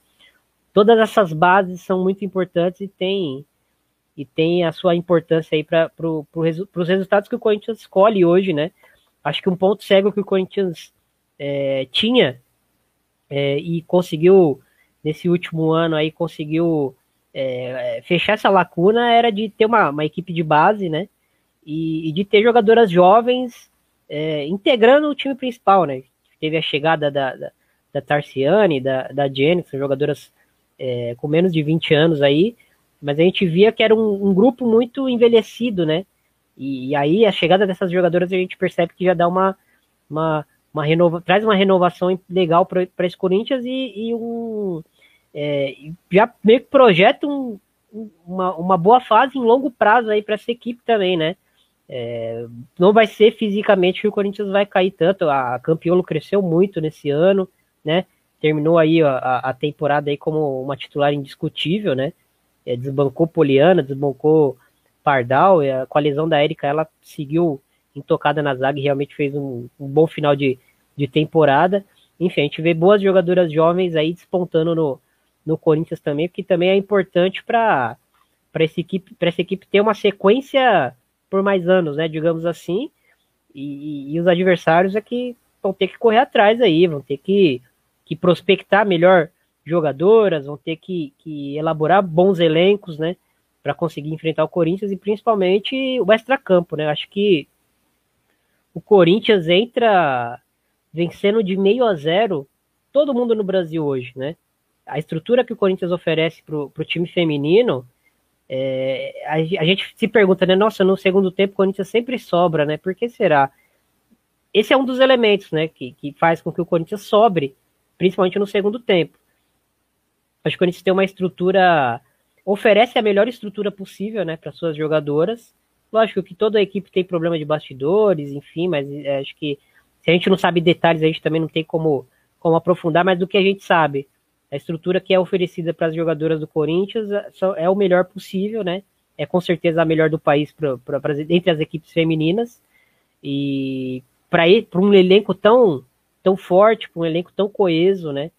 todas essas bases são muito importantes e tem e tem a sua importância aí para pro, pro, os resultados que o Corinthians escolhe hoje, né? Acho que um ponto cego que o Corinthians é, tinha é, e conseguiu nesse último ano aí conseguiu é, fechar essa lacuna era de ter uma, uma equipe de base, né? E, e de ter jogadoras jovens é, integrando o time principal, né? Teve a chegada da, da, da Tarciane, da, da são jogadoras é, com menos de 20 anos aí, mas a gente via que era um, um grupo muito envelhecido, né? E, e, aí a chegada dessas jogadoras a gente percebe que já dá uma, uma, uma renova, traz uma renovação legal para esse Corinthians e, e um é, já meio que projeta um, uma, uma boa fase em longo prazo aí para essa equipe também, né? É, não vai ser fisicamente que o Corinthians vai cair tanto. A Campiolo cresceu muito nesse ano, né? Terminou aí a, a temporada aí como uma titular indiscutível, né? É, desbancou Poliana, desbancou Pardal, com a lesão da Érica ela seguiu intocada na zaga e realmente fez um, um, bom final de, de temporada. Enfim, a gente vê boas jogadoras jovens aí despontando no, no Corinthians também, porque também é importante para essa equipe, essa equipe ter uma sequência por mais anos, né? Digamos assim. E, e, os adversários é que vão ter que correr atrás aí, vão ter que, que prospectar melhor jogadoras, vão ter que, que elaborar bons elencos, né? Para conseguir enfrentar o Corinthians e principalmente o extracampo, né? Acho que o Corinthians entra vencendo de meio a zero todo mundo no Brasil hoje, né? A estrutura que o Corinthians oferece para o time feminino é, a, a, gente se pergunta, né? Nossa, no segundo tempo o Corinthians sempre sobra, né? Por que será? Esse é um dos elementos, né? Que, que faz com que o Corinthians sobre, principalmente no segundo tempo. Acho que o Corinthians tem uma estrutura, oferece a melhor estrutura possível, né? Para suas jogadoras. Lógico que toda a equipe tem problema de bastidores, enfim, mas é, acho que se a gente não sabe detalhes, a gente também não tem como, como aprofundar, mas do que a gente sabe a estrutura que é oferecida para as jogadoras do Corinthians é, é o melhor possível, né? É com certeza a melhor do país pra, pra, pra entre as equipes femininas. E para um elenco tão, tão forte, para um elenco tão coeso, né?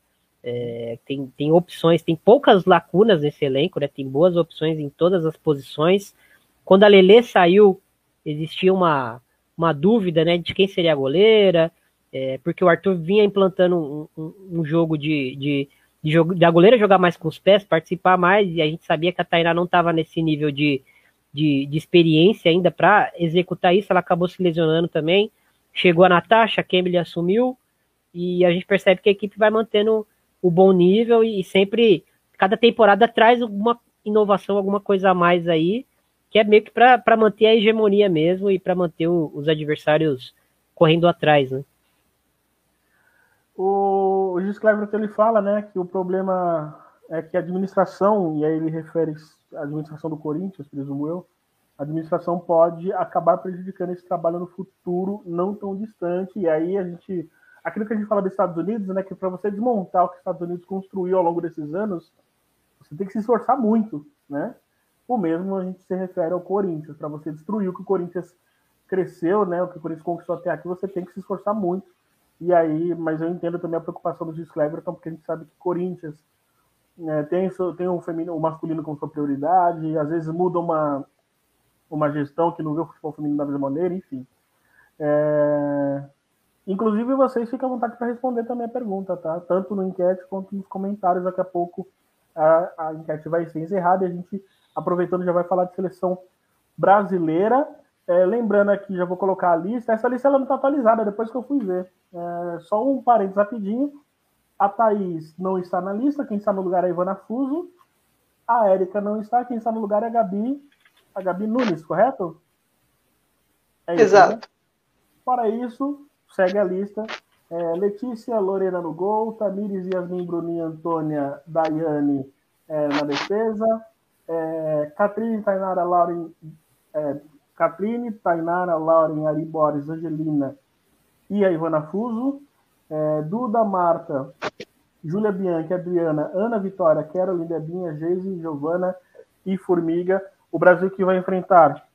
É, tem, tem opções, tem poucas lacunas nesse elenco, né? Tem boas opções em todas as posições. Quando a Lelê saiu, existia uma, uma dúvida, né? De quem seria a goleira, é, porque o Arthur vinha implantando um, um, um jogo de, de de, jogo, de a goleira jogar mais com os pés, participar mais, e a gente sabia que a Tainá não estava nesse nível de, de, de experiência ainda para executar isso, ela acabou se lesionando também. Chegou a Natasha, a Kemily assumiu, e a gente percebe que a equipe vai mantendo o bom nível e, sempre, cada temporada traz alguma inovação, alguma coisa a mais aí, que é meio que para manter a hegemonia mesmo e para manter o, os adversários correndo atrás, né? O, o Gis ele fala né, que o problema é que a administração, e aí ele refere a administração do Corinthians, presumo eu, a administração pode acabar prejudicando esse trabalho no futuro não tão distante. E aí a gente. Aquilo que a gente fala dos Estados Unidos, né? Que para você desmontar o que os Estados Unidos construiu ao longo desses anos, você tem que se esforçar muito, né? O mesmo a gente se refere ao Corinthians. Para você destruir o que o Corinthians cresceu, né? O que o Corinthians conquistou até aqui, você tem que se esforçar muito e aí, mas eu entendo também a preocupação do Gis Cleverton, porque a gente sabe que Corinthians né, tem, tem o, feminino, o masculino como sua prioridade, às vezes muda uma, uma gestão que não vê o futebol feminino da mesma maneira, enfim. É... Inclusive, vocês ficam à vontade para responder também a pergunta, tá? Tanto no enquete quanto nos comentários. Daqui a pouco a, a enquete vai ser encerrada e a gente, aproveitando, já vai falar de seleção brasileira. É, lembrando aqui, já vou colocar a lista. Essa lista ela não está atualizada, depois que eu fui ver. É, só um parênteses rapidinho. A Thaís não está na lista, quem está no lugar é a Ivana Fuso. A Érica não está, quem está no lugar é a Gabi, a Gabi Nunes, correto? É isso, Exato. Né? Fora isso, segue a lista. É, Letícia Lorena no gol, Tamires, Yasmin, Bruninha, Antônia, Daiane é, na defesa, é, Catrine, Tainara, Lauren, é, Catrine, Tainara, Lauren, Ari Boris, Angelina e a Ivana Fuso, é, Duda, Marta, Júlia Bianchi, Adriana, Ana Vitória, Carolina, Debinha, Geise, Giovana e Formiga. O Brasil que vai enfrentar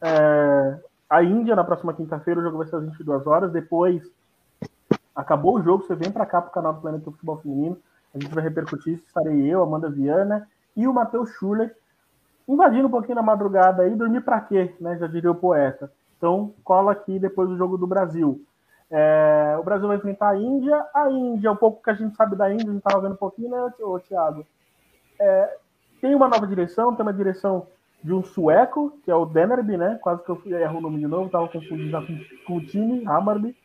é, a Índia na próxima quinta-feira, o jogo vai ser às 22 horas. Depois, acabou o jogo, você vem para cá para o canal do Planeta Futebol Feminino. A gente vai repercutir isso. Estarei eu, Amanda Viana e o Matheus Schuller invadindo um pouquinho na madrugada aí. Dormir para quê, né? Já diria o poeta. Então, cola aqui depois do jogo do Brasil. É, o Brasil vai enfrentar a Índia. A Índia, um pouco que a gente sabe da Índia, a gente estava vendo um pouquinho, né, Thiago? É, tem uma nova direção, tem uma direção de um sueco, que é o Denerby, né? Quase que eu erro o nome de novo, estava confundindo já com, com, o time, Hammarby.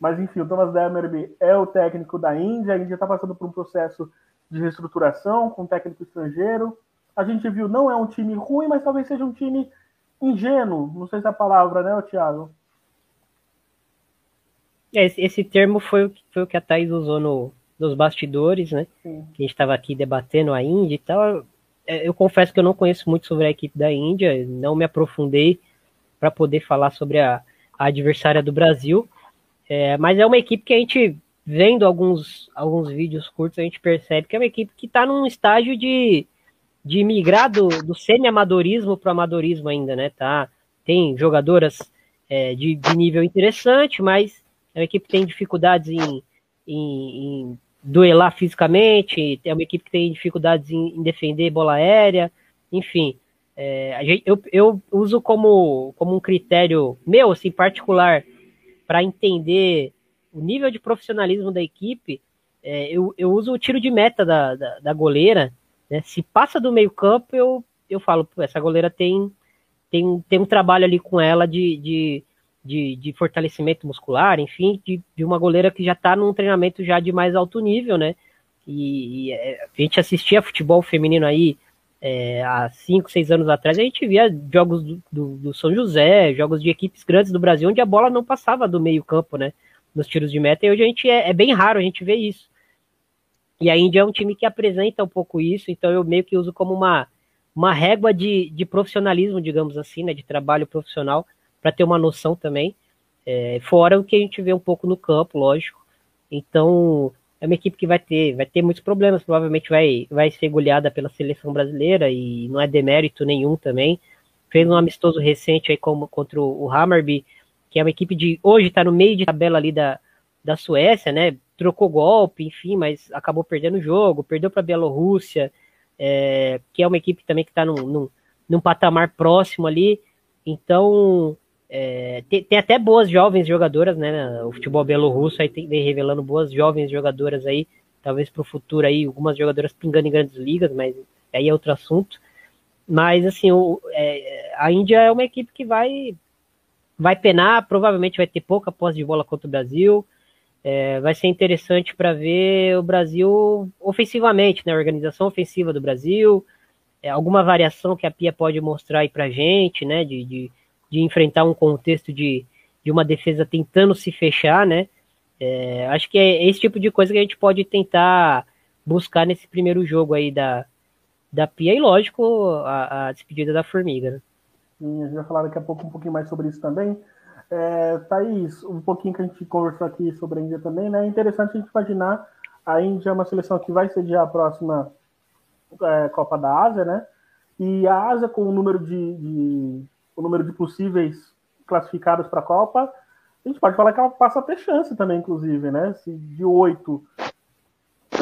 Mas enfim, o Thomas Denerby é o técnico da Índia. A Índia está passando por um processo de reestruturação com um técnico estrangeiro. A gente viu, não é um time ruim, mas talvez seja um time ingênuo. Não sei se é a palavra, né, Thiago? É, esse, esse termo foi, o, foi o que a Thaís usou no, nos bastidores, né? Sim. Que a gente estava aqui debatendo a Índia e tal. É, eu confesso que eu não conheço muito sobre a equipe da Índia, não me aprofundei para poder falar sobre a, a adversária do Brasil. É, mas é uma equipe que a gente, vendo alguns, alguns vídeos curtos, a gente percebe que é uma equipe que está num estágio de, de migrar do, do semi-amadorismo para o amadorismo ainda, né? Tá, tem jogadoras é, de, de nível interessante, mas é uma equipe que tem dificuldades em, em, em duelar fisicamente, é uma equipe que tem dificuldades em, em defender bola aérea, enfim. É, gente, eu, eu uso como, como um critério meu, assim, particular, para entender o nível de profissionalismo da equipe, é, eu, eu uso o tiro de meta da, da, da goleira. Né? Se passa do meio campo, eu, eu falo, essa goleira tem, tem, tem um trabalho ali com ela de, de de, de fortalecimento muscular, enfim, de, de uma goleira que já está num treinamento já de mais alto nível, né? E, e é, a gente assistia futebol feminino aí é, há 5, 6 anos atrás, a gente via jogos do, do, do, São José, jogos de equipes grandes do Brasil, onde a bola não passava do meio campo, né? Nos tiros de meta, e hoje a gente é, é bem raro a gente ver isso. E a Índia é um time que apresenta um pouco isso, então eu meio que uso como uma, uma régua de, de profissionalismo, digamos assim, né? De trabalho profissional para ter uma noção também. É, fora o que a gente vê um pouco no campo, lógico. Então, é uma equipe que vai ter, vai ter muitos problemas, provavelmente vai, vai ser goleada pela seleção brasileira e não é demérito nenhum também. Fez um amistoso recente aí como, contra o Hammarby, que é uma equipe de hoje está no meio de tabela ali da, da Suécia, né? Trocou golpe, enfim, mas acabou perdendo o jogo, perdeu para a Bielorrússia, é, que é uma equipe também que está num, num, num patamar próximo ali. Então, é, tem, tem, até boas jovens jogadoras, né? O futebol belorrusso aí tem, vem revelando boas jovens jogadoras aí, talvez para o futuro aí, algumas jogadoras pingando em grandes ligas, mas aí é outro assunto. Mas assim, o, é, a Índia é uma equipe que vai vai penar, provavelmente vai ter pouca posse de bola contra o Brasil. É, vai ser interessante para ver o Brasil ofensivamente, né? A organização ofensiva do Brasil, é, alguma variação que a Pia pode mostrar aí para gente, né? de, de de enfrentar um contexto de, de uma defesa tentando se fechar, né? É, acho que é esse tipo de coisa que a gente pode tentar buscar nesse primeiro jogo aí da, da Pia e, lógico, a, a despedida da Formiga. Né? Sim, a gente vai falar daqui a pouco um pouquinho mais sobre isso também. É, Thaís, um pouquinho que a gente conversou aqui sobre a Índia também, né? É interessante a gente imaginar a Índia é uma seleção que vai sediar a próxima é, Copa da Ásia, né? E a Ásia, com o número de, de o número de possíveis classificados para a Copa, a gente pode falar que ela passa a ter chance também, inclusive, né? Se de oito,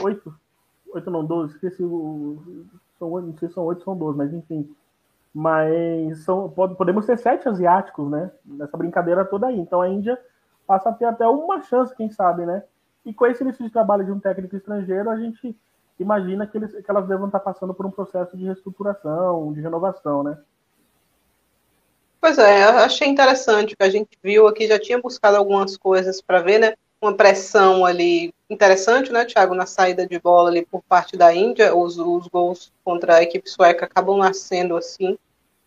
oito, oito não, doze, esqueci o, são, não sei se são oito, são doze, mas enfim. Mas são, podemos ter sete asiáticos, né? Nessa brincadeira toda aí. Então a Índia passa a ter até uma chance, quem sabe, né? E com esse início de trabalho de um técnico estrangeiro, a gente imagina que, eles, que elas devam estar passando por um processo de reestruturação, de renovação, né? Pois é, achei interessante o que a gente viu aqui, já tinha buscado algumas coisas para ver, né? Uma pressão ali interessante, né, Thiago, na saída de bola ali por parte da Índia, os, os gols contra a equipe sueca acabam nascendo assim,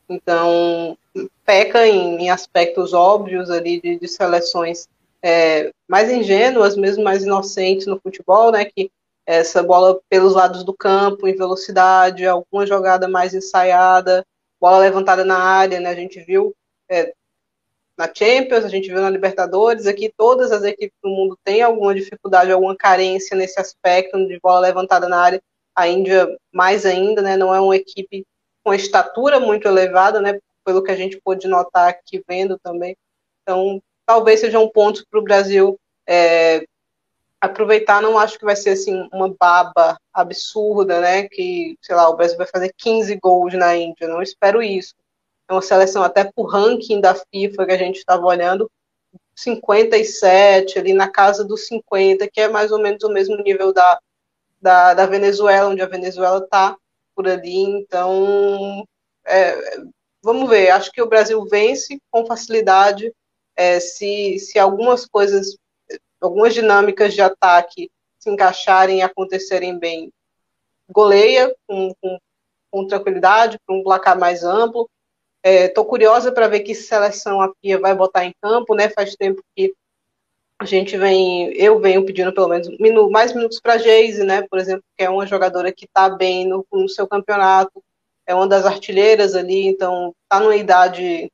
então peca em, em aspectos óbvios ali de, de, seleções é, mais ingênuas, mesmo mais inocentes no futebol, né? Que essa bola pelos lados do campo, em velocidade, alguma jogada mais ensaiada, bola levantada na área, né? A gente viu é, na Champions, a gente viu na Libertadores, aqui todas as equipes do mundo têm alguma dificuldade, alguma carência nesse aspecto de bola levantada na área. A Índia mais ainda, né? Não é uma equipe com estatura muito elevada, né? Pelo que a gente pôde notar aqui vendo também. Então, talvez seja um ponto para o Brasil é, aproveitar. Não acho que vai ser assim uma baba absurda, né? Que, sei lá, o Brasil vai fazer 15 gols na Índia. Não espero isso. É uma seleção até por ranking da FIFA que a gente estava olhando, 57, ali na casa dos 50, que é mais ou menos o mesmo nível da, da, da Venezuela, onde a Venezuela está por ali. Então, é, vamos ver. Acho que o Brasil vence com facilidade. É, se, se algumas coisas, algumas dinâmicas de ataque se encaixarem e acontecerem bem, goleia com, com, com tranquilidade, para um placar mais amplo. Estou é, curiosa para ver que seleção a Pia vai botar em campo, né? Faz tempo que a gente vem, eu venho pedindo pelo menos minu, mais minutos para a né? Por exemplo, que é uma jogadora que está bem no, no, seu campeonato, é uma das artilheiras ali, então está numa idade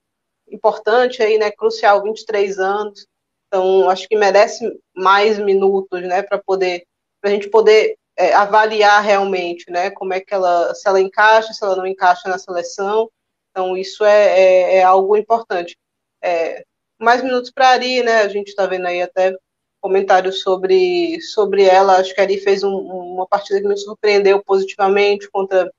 importante aí, né? Crucial, 23 anos. Então acho que merece mais minutos, né? Para poder, para a gente poder é, avaliar realmente, né? Como é que ela, se ela encaixa, se ela não encaixa na seleção. Então isso é, é, é algo importante. É, mais minutos para Ari, né? A gente está vendo aí até comentários sobre, sobre ela. Acho que a Ari fez um, uma partida que me surpreendeu positivamente contra,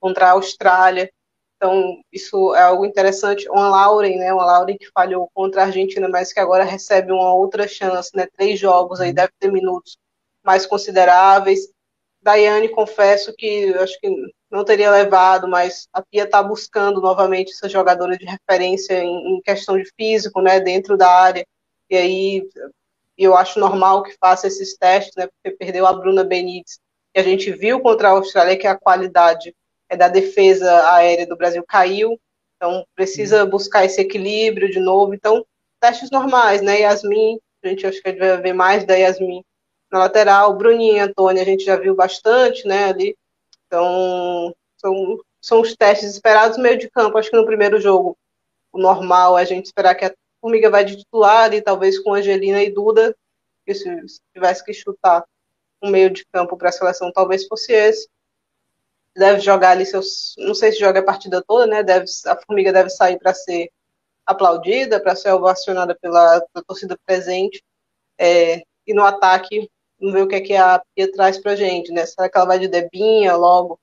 contra a Austrália. Então, isso é algo interessante. Uma Lauren, né? Uma Lauren que falhou contra a Argentina, mas que agora recebe uma outra chance, né? Três jogos aí, deve ter minutos mais consideráveis. Daiane, confesso que acho que não teria levado, mas a Pia está buscando novamente essa jogadora de referência em, em, questão de físico, né, dentro da área. E aí eu acho normal que faça esses testes, né, porque perdeu a Bruna Benítez. E a gente viu contra a Austrália que a qualidade é da defesa aérea do Brasil caiu, então precisa uhum. buscar esse equilíbrio de novo. Então, testes normais, né, Yasmin, a gente acho que vai ver mais da Yasmin na lateral, Bruninha e Antônia a gente já viu bastante, né, ali então, são, são os testes esperados no meio de campo. Acho que no primeiro jogo, o normal é a gente esperar que a Formiga vai de titular e talvez com Angelina e Duda, que se, se tivesse que chutar um meio de campo para a seleção, talvez fosse esse. Deve jogar ali seus. Não sei se joga a partida toda, né? Deve, a Formiga deve sair para ser aplaudida, para ser ovacionada pela, pela torcida presente. É, e no ataque, Vamos ver o que é que a Pia traz pra gente, né? Será que ela vai de Debinha logo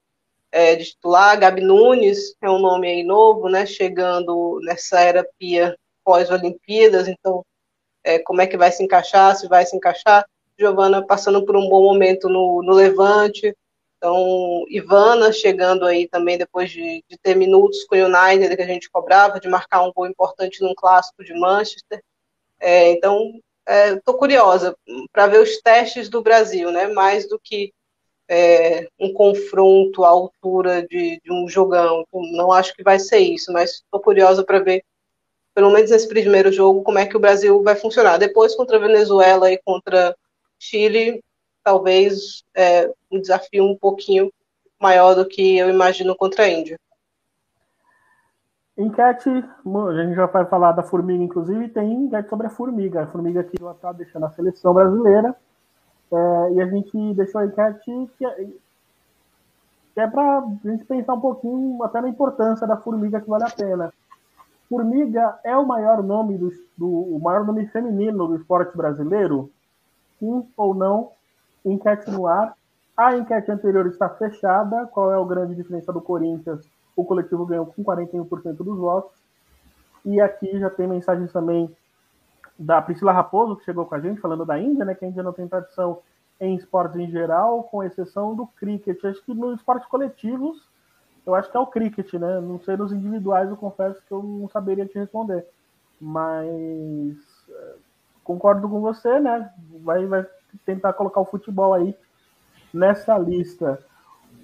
é, de titular? Gabi Nunes é um nome aí novo, né? Chegando nessa era Pia pós-Olimpíadas, então é, como é que vai se encaixar, se vai se encaixar. Giovana passando por um bom momento no, no Levante, então Ivana chegando aí também depois de, de ter minutos com o United que a gente cobrava, de marcar um gol importante num clássico de Manchester. É, então estou é, curiosa para ver os testes do Brasil, né? Mais do que é, um confronto à altura de, de, um jogão. Não acho que vai ser isso, mas estou curiosa para ver, pelo menos nesse primeiro jogo, como é que o Brasil vai funcionar. Depois, contra a Venezuela e contra Chile, talvez é, um desafio um pouquinho maior do que eu imagino contra a Índia. Enquete, a gente já vai falar da formiga, inclusive, tem enquete sobre a formiga. A formiga que já está deixando a seleção brasileira. É, e a gente deixou a enquete que é, é para a gente pensar um pouquinho até na importância da formiga que vale a pena. Formiga é o maior nome do, do o maior nome feminino do esporte brasileiro? Sim ou não? Enquete no ar. A enquete anterior está fechada. Qual é a grande diferença do Corinthians o coletivo ganhou com 41% dos votos. E aqui já tem mensagens também da Priscila Raposo, que chegou com a gente, falando da Índia, né? Que a Índia não tem tradição em esportes em geral, com exceção do cricket. Acho que nos esportes coletivos, eu acho que é o cricket, né? Não sei nos individuais, eu confesso que eu não saberia te responder. Mas eh, concordo com você, né? Vai, vai tentar colocar o futebol aí nessa lista.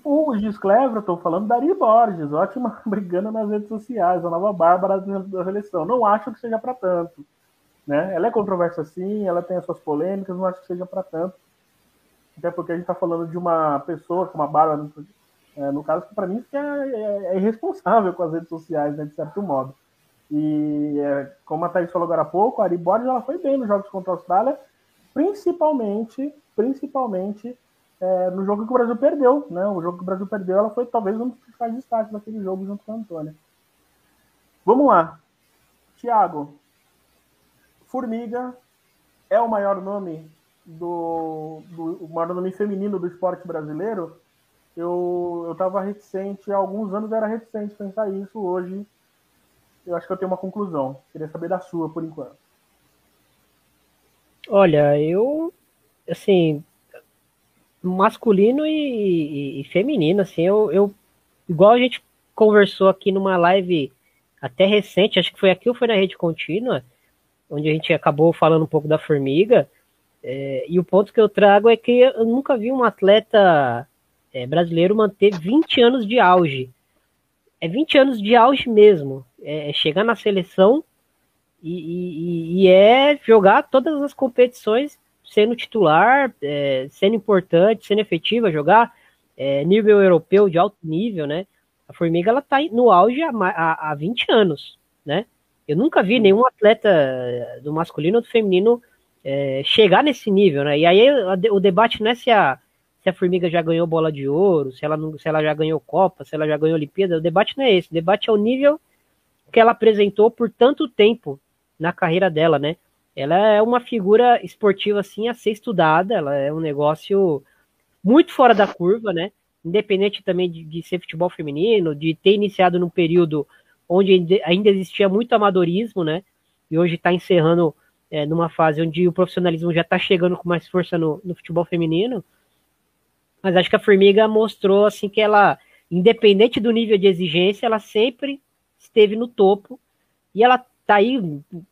O Gis estou falando Dari Borges, ótima brigando nas redes sociais, a nova Bárbara da seleção. Não acho que seja para tanto. Né? Ela é controversa sim, ela tem as suas polêmicas, não acho que seja para tanto. Até porque a gente está falando de uma pessoa com uma barba, é, no caso, que para mim é, é, é, irresponsável com as redes sociais, né, de certo modo. E é, como a Thaís falou agora há pouco, a Ari Borges ela foi bem nos jogos contra a Austrália, principalmente, principalmente é, no jogo que o Brasil perdeu. Né? O jogo que o Brasil perdeu, ela foi talvez um dos principais destaques daquele jogo junto com a Antônia. Vamos lá. Tiago, Formiga é o maior nome do, do o maior nome feminino do esporte brasileiro? Eu eu estava reticente há alguns anos era reticente pensar isso. Hoje eu acho que eu tenho uma conclusão. Queria saber da sua por enquanto. Olha, eu assim masculino e, e, e feminino, assim, eu, eu igual a gente conversou aqui numa live até recente, acho que foi aqui ou foi na rede contínua, onde a gente acabou falando um pouco da formiga. É, e o ponto que eu trago é que eu nunca vi um atleta é, brasileiro manter 20 anos de auge. É 20 anos de auge mesmo. É, chegar na seleção e, e, e, é jogar todas as competições sendo titular, é, sendo importante, sendo efetiva, jogar é, nível europeu de alto nível, né? A Formiga ela tá no auge há, há, há 20 anos, né? Eu nunca vi nenhum atleta do masculino ou do feminino é, chegar nesse nível, né? E aí o debate não é se a, se a Formiga já ganhou bola de ouro, se ela, não, se ela já ganhou Copa, se ela já ganhou Olimpíada, o debate não é esse. O debate é o nível que ela apresentou por tanto tempo na carreira dela, né? ela é uma figura esportiva assim a ser estudada, ela é um negócio muito fora da curva, né? Independente também de, de ser futebol feminino, de ter iniciado num período onde ainda existia muito amadorismo, né? E hoje está encerrando é, numa fase onde o profissionalismo já está chegando com mais força no, no futebol feminino. Mas acho que a Formiga mostrou assim que ela, independente do nível de exigência, ela sempre esteve no topo e ela tá aí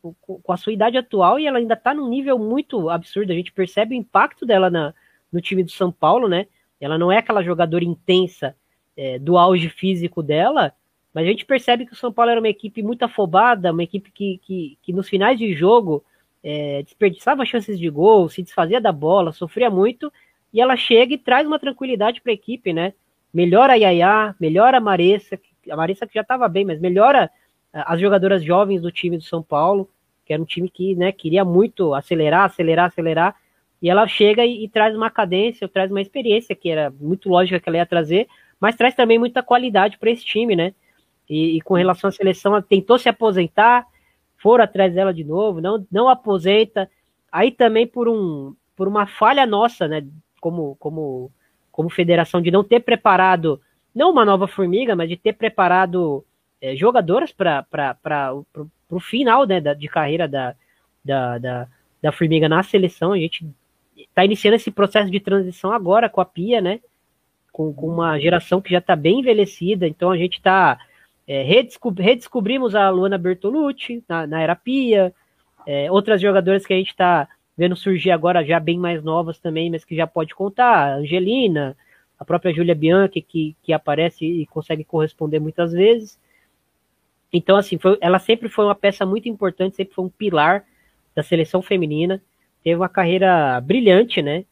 com a sua idade atual e ela ainda tá num nível muito absurdo. A gente percebe o impacto dela na, no time do São Paulo, né? Ela não é aquela jogadora intensa é, do auge físico dela, mas a gente percebe que o São Paulo era uma equipe muito afobada, uma equipe que, que, que nos finais de jogo é, desperdiçava chances de gol, se desfazia da bola, sofria muito, e ela chega e traz uma tranquilidade para a equipe, né? Melhora a Yaya, melhora a Maressa, a Maressa que já estava bem, mas melhora as jogadoras jovens do time do São Paulo, que era um time que né, queria muito acelerar, acelerar, acelerar, e ela chega e, e, traz uma cadência, traz uma experiência que era muito lógica que ela ia trazer, mas traz também muita qualidade para esse time, né? E, e, com relação à seleção, ela tentou se aposentar, foram atrás dela de novo, não, não aposenta. Aí também por um por uma falha nossa, né? Como, como, como federação, de não ter preparado, não uma nova formiga, mas de ter preparado é, jogadoras para o final né, da, de carreira da, da, da, da Formiga na seleção. A gente está iniciando esse processo de transição agora com a Pia, né? Com, com uma geração que já está bem envelhecida, então a gente está. É, redescobri redescobrimos a Luana Bertolucci na, na era Pia, é, outras jogadoras que a gente está vendo surgir agora já bem mais novas também, mas que já pode contar, a Angelina, a própria Júlia Bianchi, que, que aparece e consegue corresponder muitas vezes. Então, assim, foi, ela sempre foi uma peça muito importante, sempre foi um pilar da seleção feminina. Teve uma carreira brilhante, né?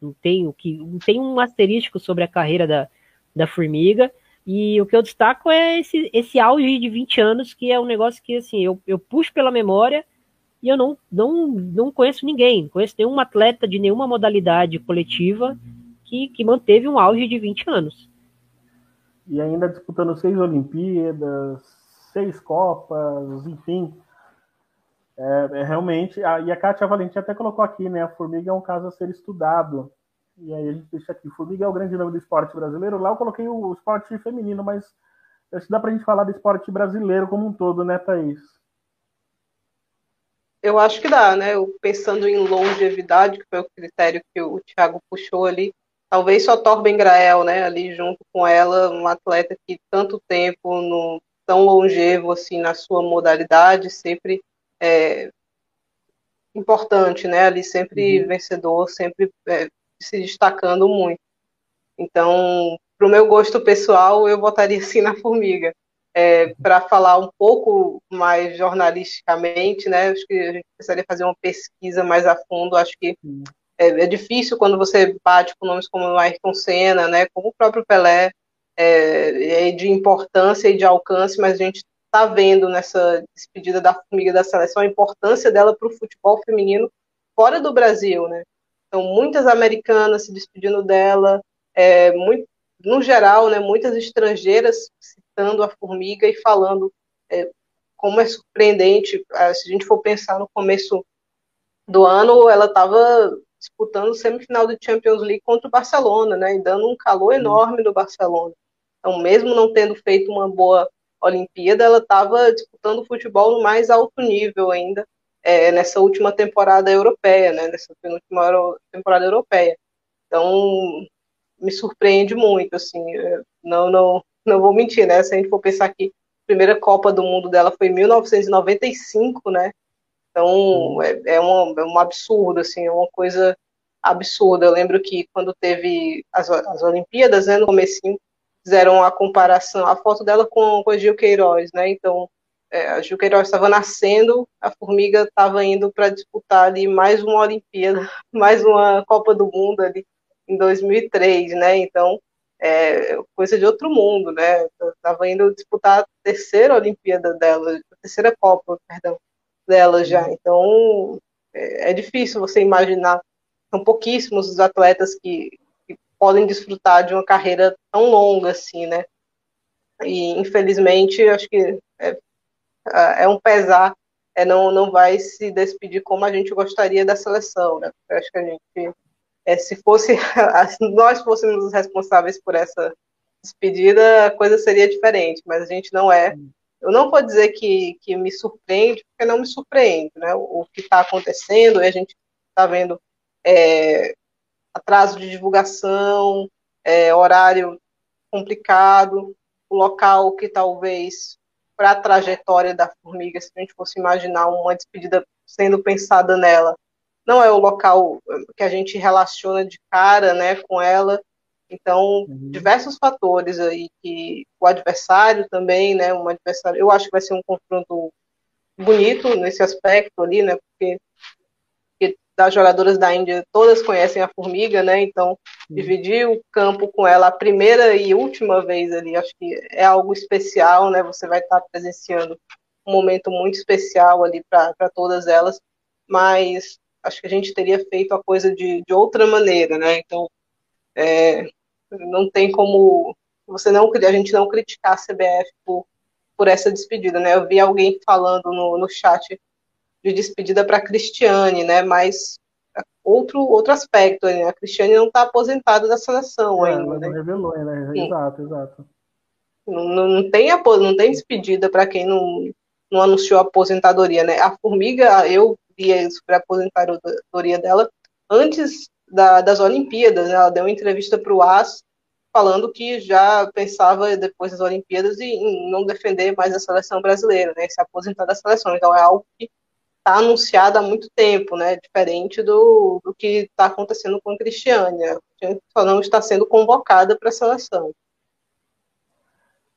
Não tem, o que, não tem um asterístico sobre a carreira da, da Formiga. E o que eu destaco é esse, esse auge de 20 anos, que é um negócio que, assim, eu, eu puxo pela memória e eu não, não, não conheço ninguém, não conheço nenhum atleta de nenhuma modalidade coletiva que, que manteve um auge de 20 anos. E ainda disputando seis Olimpíadas, seis Copas, enfim. É, é realmente. A, e a Kátia Valentim até colocou aqui, né? A Formiga é um caso a ser estudado. E aí a gente deixa aqui. Formiga é o grande nome do esporte brasileiro. Lá eu coloquei o, o esporte feminino, mas acho que dá pra gente falar do esporte brasileiro como um todo, né, Thaís? Eu acho que dá, né? Eu, pensando em longevidade, que foi o critério que o Thiago puxou ali, talvez só Torben Grael, né, ali junto com ela, um atleta que tanto tempo no, tão longevo assim na sua modalidade, sempre é, importante, né? Ali sempre uhum. vencedor, sempre é, se destacando muito. Então, para o meu gosto pessoal, eu votaria sim na Formiga. é, para falar um pouco mais jornalisticamente, né? Acho que a gente precisaria fazer uma pesquisa mais a fundo. Acho que é, é, difícil quando você bate com nomes como Ayrton Senna, né? Como o próprio Pelé, é, é de importância e de alcance, mas a gente está vendo nessa despedida da formiga da seleção a importância dela para o futebol feminino fora do Brasil, né? Então, muitas americanas se despedindo dela, é, muito, no geral, né, muitas estrangeiras citando a formiga e falando é, como é surpreendente. Se a gente for pensar no começo do ano, ela estava disputando o semifinal do Champions League contra o Barcelona, né, e dando um calor enorme no Barcelona. Então, mesmo não tendo feito uma boa Olimpíada, ela estava disputando futebol no mais alto nível ainda é, nessa última temporada europeia, né, nessa penúltima temporada europeia. Então, me surpreende muito, assim, não, não, não vou mentir, né, se a gente for pensar que a primeira Copa do Mundo dela foi em 1995, né, então é, é, um, é um absurdo, assim, é uma coisa absurda. Eu lembro que quando teve as, as Olimpíadas, né, no comecinho, fizeram a comparação, a foto dela com, com a Gil Queiroz, né? Então, é, a Gil Queiroz estava nascendo, a Formiga estava indo para disputar ali mais uma Olimpíada, mais uma Copa do Mundo ali em 2003, né? Então, é coisa de outro mundo, né? Estava indo disputar a terceira Olimpíada dela, a terceira Copa, perdão, dela já. Então, é, é difícil você imaginar, são pouquíssimos os atletas que, podem desfrutar de uma carreira tão longa assim, né? E infelizmente acho que é, é um pesar, é, não, não vai se despedir como a gente gostaria da seleção, né? Eu acho que a gente, é, se fosse nós fôssemos os responsáveis por essa despedida, a coisa seria diferente, mas a gente não é. Eu não vou dizer que, que me surpreende, porque não me surpreende, né? O, o que está acontecendo, a gente está vendo é, atraso de divulgação, é, horário complicado, o local que talvez para a trajetória da formiga, se a gente fosse imaginar uma despedida sendo pensada nela, não é o local que a gente relaciona de cara, né, com ela. Então, uhum. diversos fatores aí que o adversário também, né, um adversário, eu acho que vai ser um confronto bonito nesse aspecto ali, né, porque das jogadoras da Índia, todas conhecem a Formiga, né? Então, dividir o campo com ela a primeira e última vez ali, acho que é algo especial, né? Você vai estar presenciando um momento muito especial ali para todas elas, mas acho que a gente teria feito a coisa de, de outra maneira, né? Então, é, não tem como você não a gente não criticar a CBF por, por essa despedida, né? Eu vi alguém falando no, no chat de despedida para a Cristiane, né? Mas outro outro aspecto, né? a Cristiane não está aposentada da seleção é, ainda. Né? revelou, né? Exato, exato. Não, não, tem não tem despedida para quem não, não anunciou a aposentadoria, né? A Formiga, eu vi sobre a aposentadoria dela antes da, das Olimpíadas, né? Ela deu uma entrevista para o AS falando que já pensava depois das Olimpíadas em, em não defender mais a seleção brasileira, né? Se aposentar da seleção. Então é algo que está anunciada há muito tempo, né? Diferente do, do que está acontecendo com a Cristiane. A só não está sendo convocada para a seleção.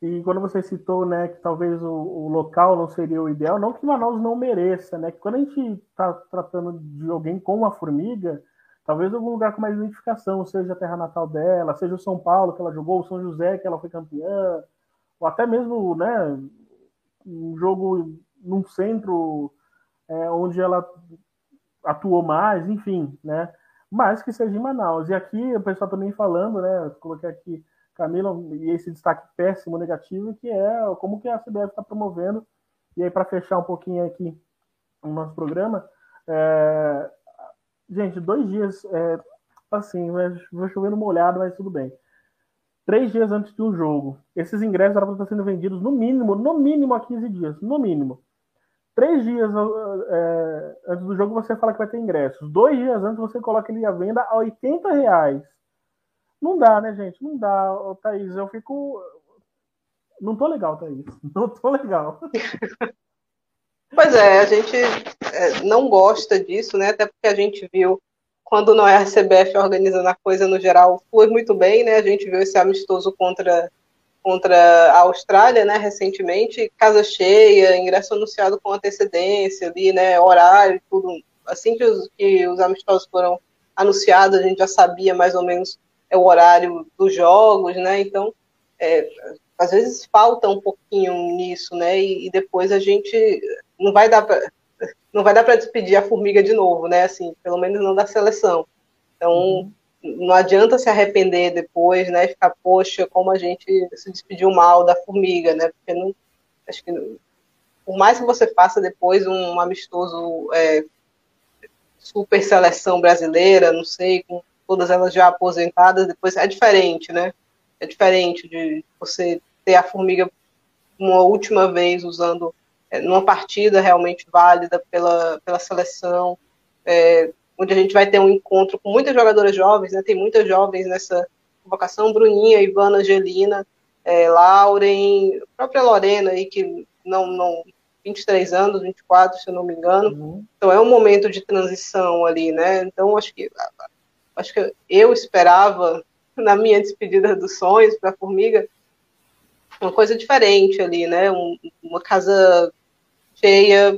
E quando você citou, né, que talvez o, o, local não seria o ideal, não que Manaus não mereça, né? Que quando a gente está tratando de alguém com a formiga, talvez algum lugar com mais identificação, seja a terra natal dela, seja o São Paulo que ela jogou, o São José que ela foi campeã, ou até mesmo, né, um jogo num centro é, onde ela atuou mais, enfim, né? Mas que seja em Manaus. E aqui o pessoal também falando, né? Coloquei aqui Camila e esse destaque péssimo, negativo, que é como que a CBF está promovendo. E aí, para fechar um pouquinho aqui o nosso programa, é... gente, dois dias, é... assim, vou chover molhado, mas tudo bem. Três dias antes de um jogo, esses ingressos eram para estar sendo vendidos no mínimo, no mínimo a 15 dias, no mínimo. Três dias é, antes do jogo você fala que vai ter ingressos. Dois dias antes você coloca ele à venda a 80 reais. Não dá, né, gente? Não dá, Thaís. Eu fico. Não tô legal, Thaís. Não tô legal. Pois é, a gente é, não gosta disso, né? Até porque a gente viu quando não é a CBF organizando a coisa no geral, foi muito bem, né? A gente viu esse amistoso contra contra a Austrália, né, recentemente, casa cheia, ingresso anunciado com antecedência ali, né, horário, tudo. Assim que os, que os amistosos foram anunciados, a gente já sabia mais ou menos é o horário dos jogos, né, então, é, às vezes falta um pouquinho nisso, né, e, e depois a gente não vai dar pra, não vai dar para despedir a formiga de novo, né, assim, pelo menos não da seleção. Então, uhum não adianta se arrepender depois, né? Ficar, poxa, como a gente se despediu mal da formiga, né? Porque não, acho que por mais que você faça depois um amistoso é, super seleção brasileira, não sei, com todas elas já aposentadas, depois é diferente, né? É diferente de você ter a formiga uma última vez usando é, numa partida realmente válida pela, pela seleção. É, onde a gente vai ter um encontro com muitas jogadoras jovens, né? Tem muitas jovens nessa convocação, Bruninha, Ivana, Angelina, é, Lauren, a própria Lorena aí, que não, não 23 anos, 24, se eu não me engano. Uhum. Então é um momento de transição ali, né? Então acho que acho que eu esperava na minha despedida dos sonhos para a Formiga uma coisa diferente ali, né? Um, uma casa cheia,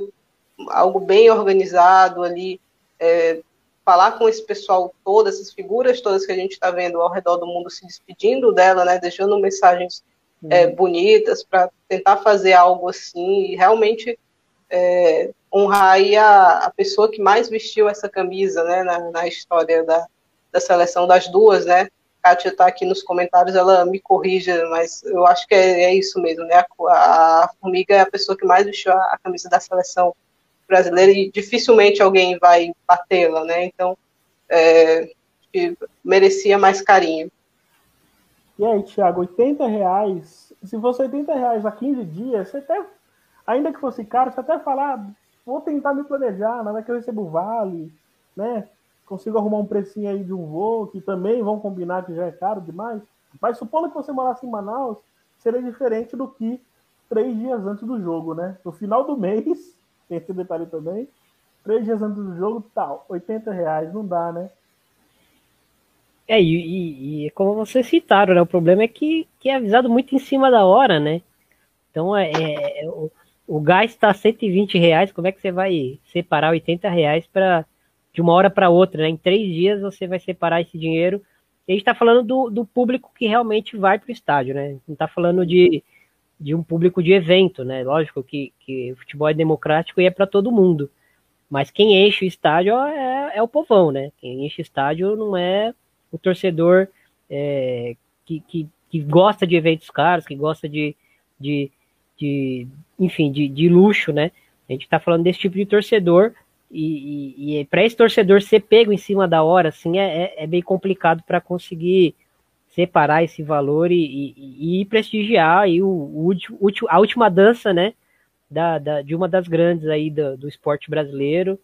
algo bem organizado ali, é, falar com esse pessoal todo, essas figuras todas que a gente está vendo ao redor do mundo se despedindo dela, né, deixando mensagens uhum. é, bonitas para tentar fazer algo assim e realmente é, honrar a, a pessoa que mais vestiu essa camisa, né, na, na história da, da seleção das duas, né, Kátia está aqui nos comentários, ela me corrija, mas eu acho que é, é isso mesmo, né? A, a, Formiga é a pessoa que mais vestiu a, a camisa da seleção brasileira e dificilmente alguém vai batê-la, né? Então, é, merecia mais carinho. E aí, Thiago, 80 reais, se fosse 80 reais a 15 dias, você até, ainda que fosse caro, você até falar, ah, vou tentar me planejar, mas é que eu recebo vale, né? Consigo arrumar um precinho aí de um voo, que também vão combinar que já é caro demais. Mas supondo que você morasse em Manaus, seria diferente do que três dias antes do jogo, né? No final do mês, tem esse detalhe também. Três dias antes do jogo, tal, 80 reais, não dá, né? É, e, e, e, como vocês citaram, né? O problema é que, que é avisado muito em cima da hora, né? Então, é, é o, o gás está 120 reais, como é que você vai separar 80 reais para de uma hora para outra, né? Em três dias você vai separar esse dinheiro. E a gente está falando do, do público que realmente vai para o estádio, né? Não está falando de de um público de evento, né? Lógico que, que o futebol é democrático e é para todo mundo. Mas quem enche o estádio é, é, o povão, né? Quem enche o estádio não é o torcedor é, que, que, que, gosta de eventos caros, que gosta de, de, de enfim, de, de, luxo, né? A gente está falando desse tipo de torcedor e, e, e para esse torcedor ser pego em cima da hora, assim, é, é, é bem complicado para conseguir separar esse valor e, e, e prestigiar aí o, o, a última dança, né, da, da, de uma das grandes aí do, do esporte brasileiro.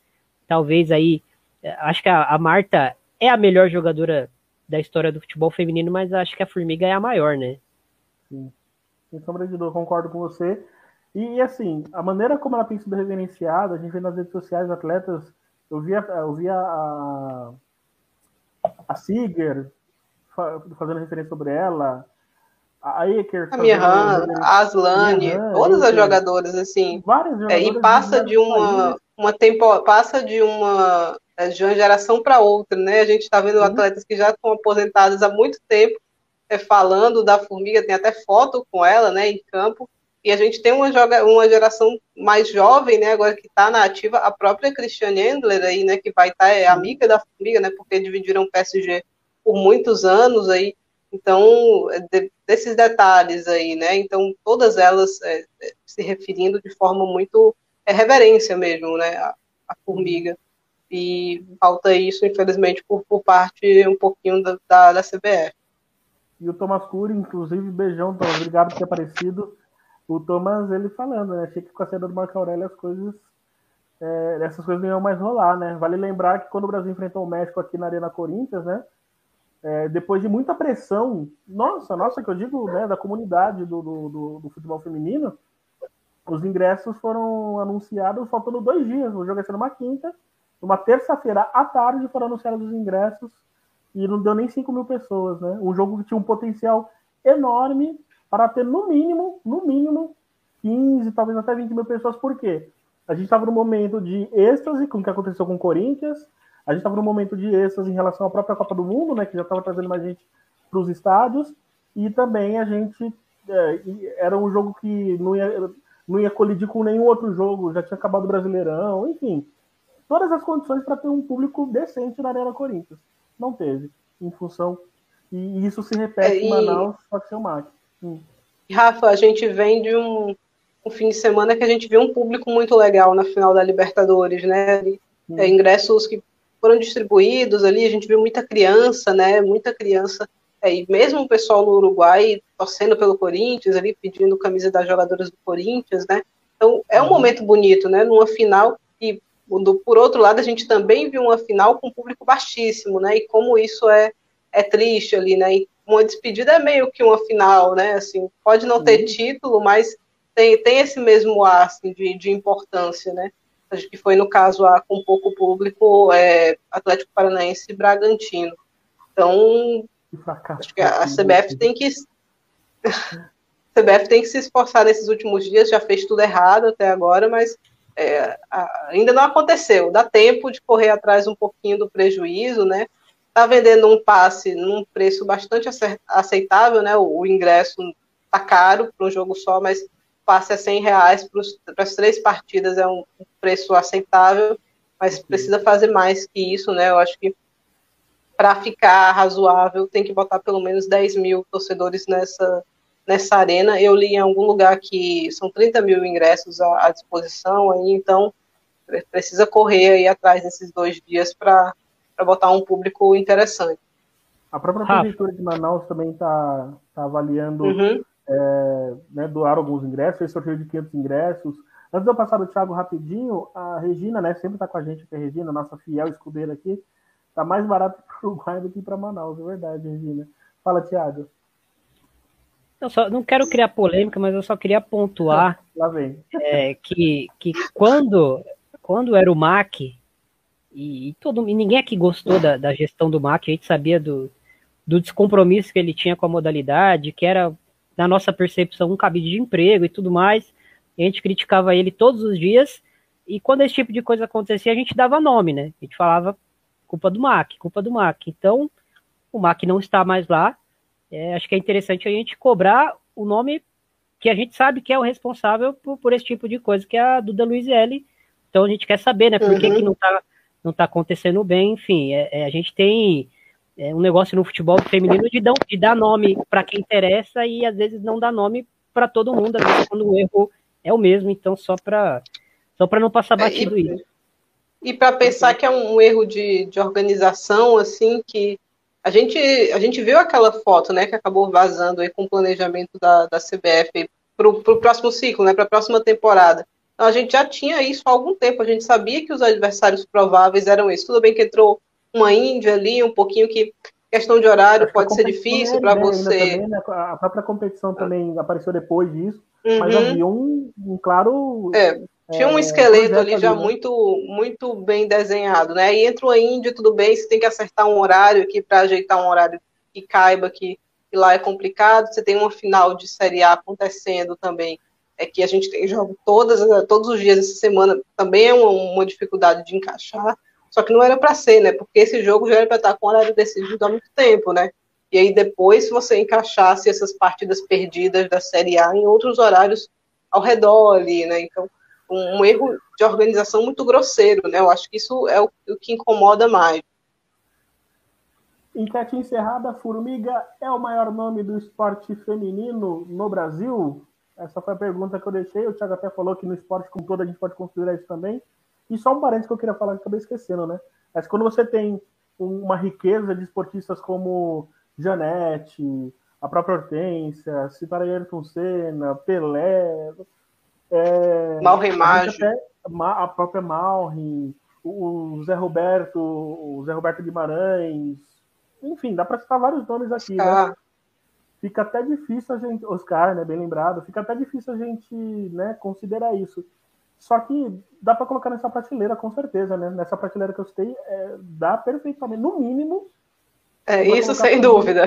Talvez aí, eh, acho que a, a, Marta é a melhor jogadora da história do futebol feminino, mas acho que a Formiga é a maior, né? Sim. Sombra de concordo com você. E, assim, a maneira como ela tem sido reverenciada, a gente vê nas redes sociais atletas, eu via, eu a, a Siger, fazendo referência sobre ela, a Eker, a Mihan, a Aslane, todas as jogadoras assim. Várias jogadoras é, e passa de uma uma tempo, passa de uma é, de uma geração para outra, né? A gente está vendo uhum. atletas que já estão aposentadas há muito tempo é, falando da formiga, tem até foto com ela, né, em campo. E a gente tem uma, joga, uma geração mais jovem, né, agora que está na ativa, a própria Christiane Endler aí, né, que vai estar tá, é amiga da formiga, né, porque dividiram o PSG por muitos anos aí, então, é de, desses detalhes aí, né? Então, todas elas é, é, se referindo de forma muito é, reverência mesmo, né? A, a, formiga. E falta isso, infelizmente, por, por parte um pouquinho da, da, da CBF. E o Thomas Cury, inclusive, beijão, Thomas, obrigado por ter aparecido. O Thomas, ele falando, né? Achei que com a saída do Marco Aurélio as coisas. É, essas coisas não iam mais rolar, né? Vale lembrar que quando o Brasil enfrentou o México aqui na Arena Corinthians, né? É, depois de muita pressão, nossa, nossa, que eu digo, né, da comunidade do, do, do, futebol feminino, os ingressos foram anunciados faltando dois dias. O jogo ia ser numa quinta, numa terça-feira à tarde foram anunciados os ingressos e não deu nem 5 mil pessoas, né? Um jogo que tinha um potencial enorme para ter no mínimo, no mínimo, 15, talvez até 20 mil pessoas. Por quê? A gente estava num momento de êxtase com o que aconteceu com o Corinthians, a gente estava num momento de êxtase em relação à própria Copa do Mundo, né, que já estava trazendo mais gente para os estádios, e também a gente é, era um jogo que não ia, não ia colidir com nenhum outro jogo, já tinha acabado o Brasileirão, enfim, todas as condições para ter um público decente na Arena Corinthians. Não teve, em função. E isso se repete é, e... em Manaus, só que seu MAC. Hum. Rafa, a gente vem de um, um, fim de semana que a gente viu um público muito legal na final da Libertadores, né? Hum. É, ingressos que foram distribuídos ali, a gente viu muita criança, né? Muita criança. É, e mesmo o pessoal no Uruguai torcendo pelo Corinthians, ali pedindo camisa das jogadoras do Corinthians, né? Então é um uhum. momento bonito, né? Numa final e do, por outro lado a gente também viu uma final com público baixíssimo, né? E como isso é é triste ali, né? E uma despedida é meio que uma final, né? Assim, pode não ter uhum. título, mas tem, tem esse mesmo ar assim, de, de importância, né? Acho que foi no caso a, com pouco público é, Atlético Paranaense e Bragantino. Então, acho que a, a CBF tem que a CBF tem que se esforçar nesses últimos dias, já fez tudo errado até agora, mas é, ainda não aconteceu. Dá tempo de correr atrás um pouquinho do prejuízo, né? Está vendendo um passe num preço bastante aceitável, né? O, o ingresso está caro para um jogo só, mas passe é 100 reais para as três partidas é um, preço aceitável, mas precisa fazer mais que isso, né? Eu acho que para ficar razoável tem que botar pelo menos 10 mil torcedores nessa, nessa arena. Eu li em algum lugar que são 30 mil ingressos à, à disposição, aí, então precisa correr aí atrás nesses dois dias para para botar um público interessante. A própria prefeitura de Manaus também está tá avaliando uhum. É, né, doar alguns ingressos, fez sorteio de 500 ingressos. Antes de eu passar o Thiago rapidinho, a Regina, né, sempre está com a gente aqui, a Regina, nossa fiel escudeira aqui, está mais barato para o Uruguai do que para Manaus, é verdade, Regina. Fala, Thiago. Eu só não quero criar polêmica, mas eu só queria pontuar é, que, que quando, quando era o MAC, e, e, todo, e ninguém aqui gostou da, da gestão do MAC, a gente sabia do, do descompromisso que ele tinha com a modalidade, que era, na nossa percepção, um cabide de emprego e tudo mais. A gente criticava ele todos os dias, e quando esse tipo de coisa acontecia, a gente dava nome, né? A gente falava culpa do MAC, culpa do MAC. Então, o MAC não está mais lá. É, acho que é interessante a gente cobrar o nome que a gente sabe que é o responsável por, por esse tipo de coisa, que é a Duda Luizelli. Então a gente quer saber, né? Por uhum. que, que não está não está acontecendo bem, enfim, é, é, a gente tem é, um negócio no futebol feminino de, de dar nome para quem interessa e às vezes não dá nome para todo mundo, às vezes quando o erro é o mesmo, então só para só para não passar batido é, e, isso. E para pensar que é um erro de, de organização, assim, que a gente, a gente viu aquela foto, né, que acabou vazando aí com o planejamento da, da CBF para o próximo ciclo, né, para a próxima temporada. Então, a gente já tinha isso há algum tempo, a gente sabia que os adversários prováveis eram esses. Tudo bem que entrou uma Índia ali, um pouquinho que questão de horário pode ser difícil para você. Também, né? A própria competição também apareceu depois disso, uhum. mas havia um, um claro. É, tinha um é, esqueleto ali já né? muito, muito bem desenhado, né? E entra uma Índia, tudo bem, você tem que acertar um horário aqui para ajeitar um horário que caiba que, que lá é complicado. Você tem uma final de Série A acontecendo também é que a gente tem jogo todas, todos os dias essa semana, também é uma, uma dificuldade de encaixar, só que não era para ser, né? Porque esse jogo já era para estar com horário decidido há muito tempo, né? E aí depois, você encaixasse essas partidas perdidas da Série A em outros horários ao redor ali, né? Então, um, um erro de organização muito grosseiro, né? Eu acho que isso é o, o que incomoda mais. Enquete encerrada, Formiga é o maior nome do esporte feminino no Brasil? Essa foi a pergunta que eu deixei. O Thiago até falou que no esporte como todo a gente pode considerar isso também. E só um parênteses que eu queria falar que acabei esquecendo, né? Mas quando você tem uma riqueza de esportistas como Janete, a própria Hortência, citar Ayrton Senna, Pelé, é, Malri a, a própria Malri, o Zé Roberto, o Zé Roberto Guimarães, enfim, dá para citar vários nomes aqui, ah. né? fica até difícil a gente, Oscar, né, bem lembrado, fica até difícil a gente, né, considerar isso. Só que dá para colocar nessa prateleira, com certeza, né? Nessa prateleira que eu citei, é, dá perfeitamente, no mínimo, É, isso sem dúvida.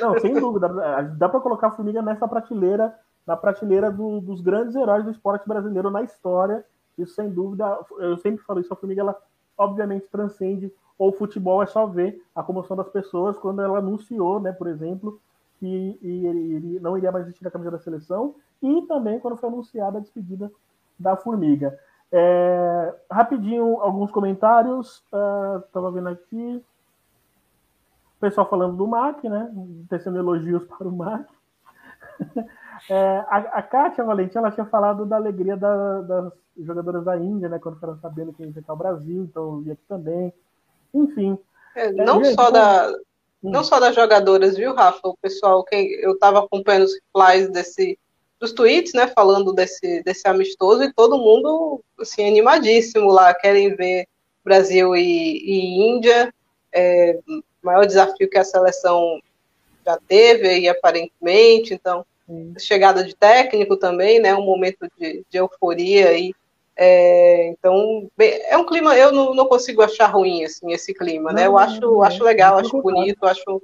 Não, sem dúvida. Dá para colocar a Formiga nessa prateleira, na prateleira do, dos grandes heróis do esporte brasileiro na história. Isso sem dúvida. Eu sempre falo isso, a Formiga, ela obviamente transcende ou futebol é só ver a comoção das pessoas quando ela anunciou, né, por exemplo, que ele não iria mais vestir a camisa da seleção e também quando foi anunciada a despedida da Formiga. É, rapidinho, alguns comentários. Estava uh, vendo aqui. O pessoal falando do MAC, né? Tecendo elogios para o MAC. É, a, a Kátia Valentim, ela tinha falado da alegria da, das jogadoras da Índia, né? Quando foram sabendo que ia enfrentar o Brasil, então eu vi aqui também. Enfim. É, não, é, só da, hum. não só das jogadoras, viu, Rafa? O pessoal, quem, eu estava acompanhando os replies desse, dos tweets, né, falando desse, desse amistoso, e todo mundo, assim, animadíssimo lá, querem ver Brasil e, e Índia, é, maior desafio que a seleção já teve aí, aparentemente, então, Sim. chegada de técnico também, né, um momento de, de euforia aí, é, então, bem, é um clima, eu não, não, consigo achar ruim, assim, esse clima, não, né, eu acho, não, acho legal, acho bonito, acho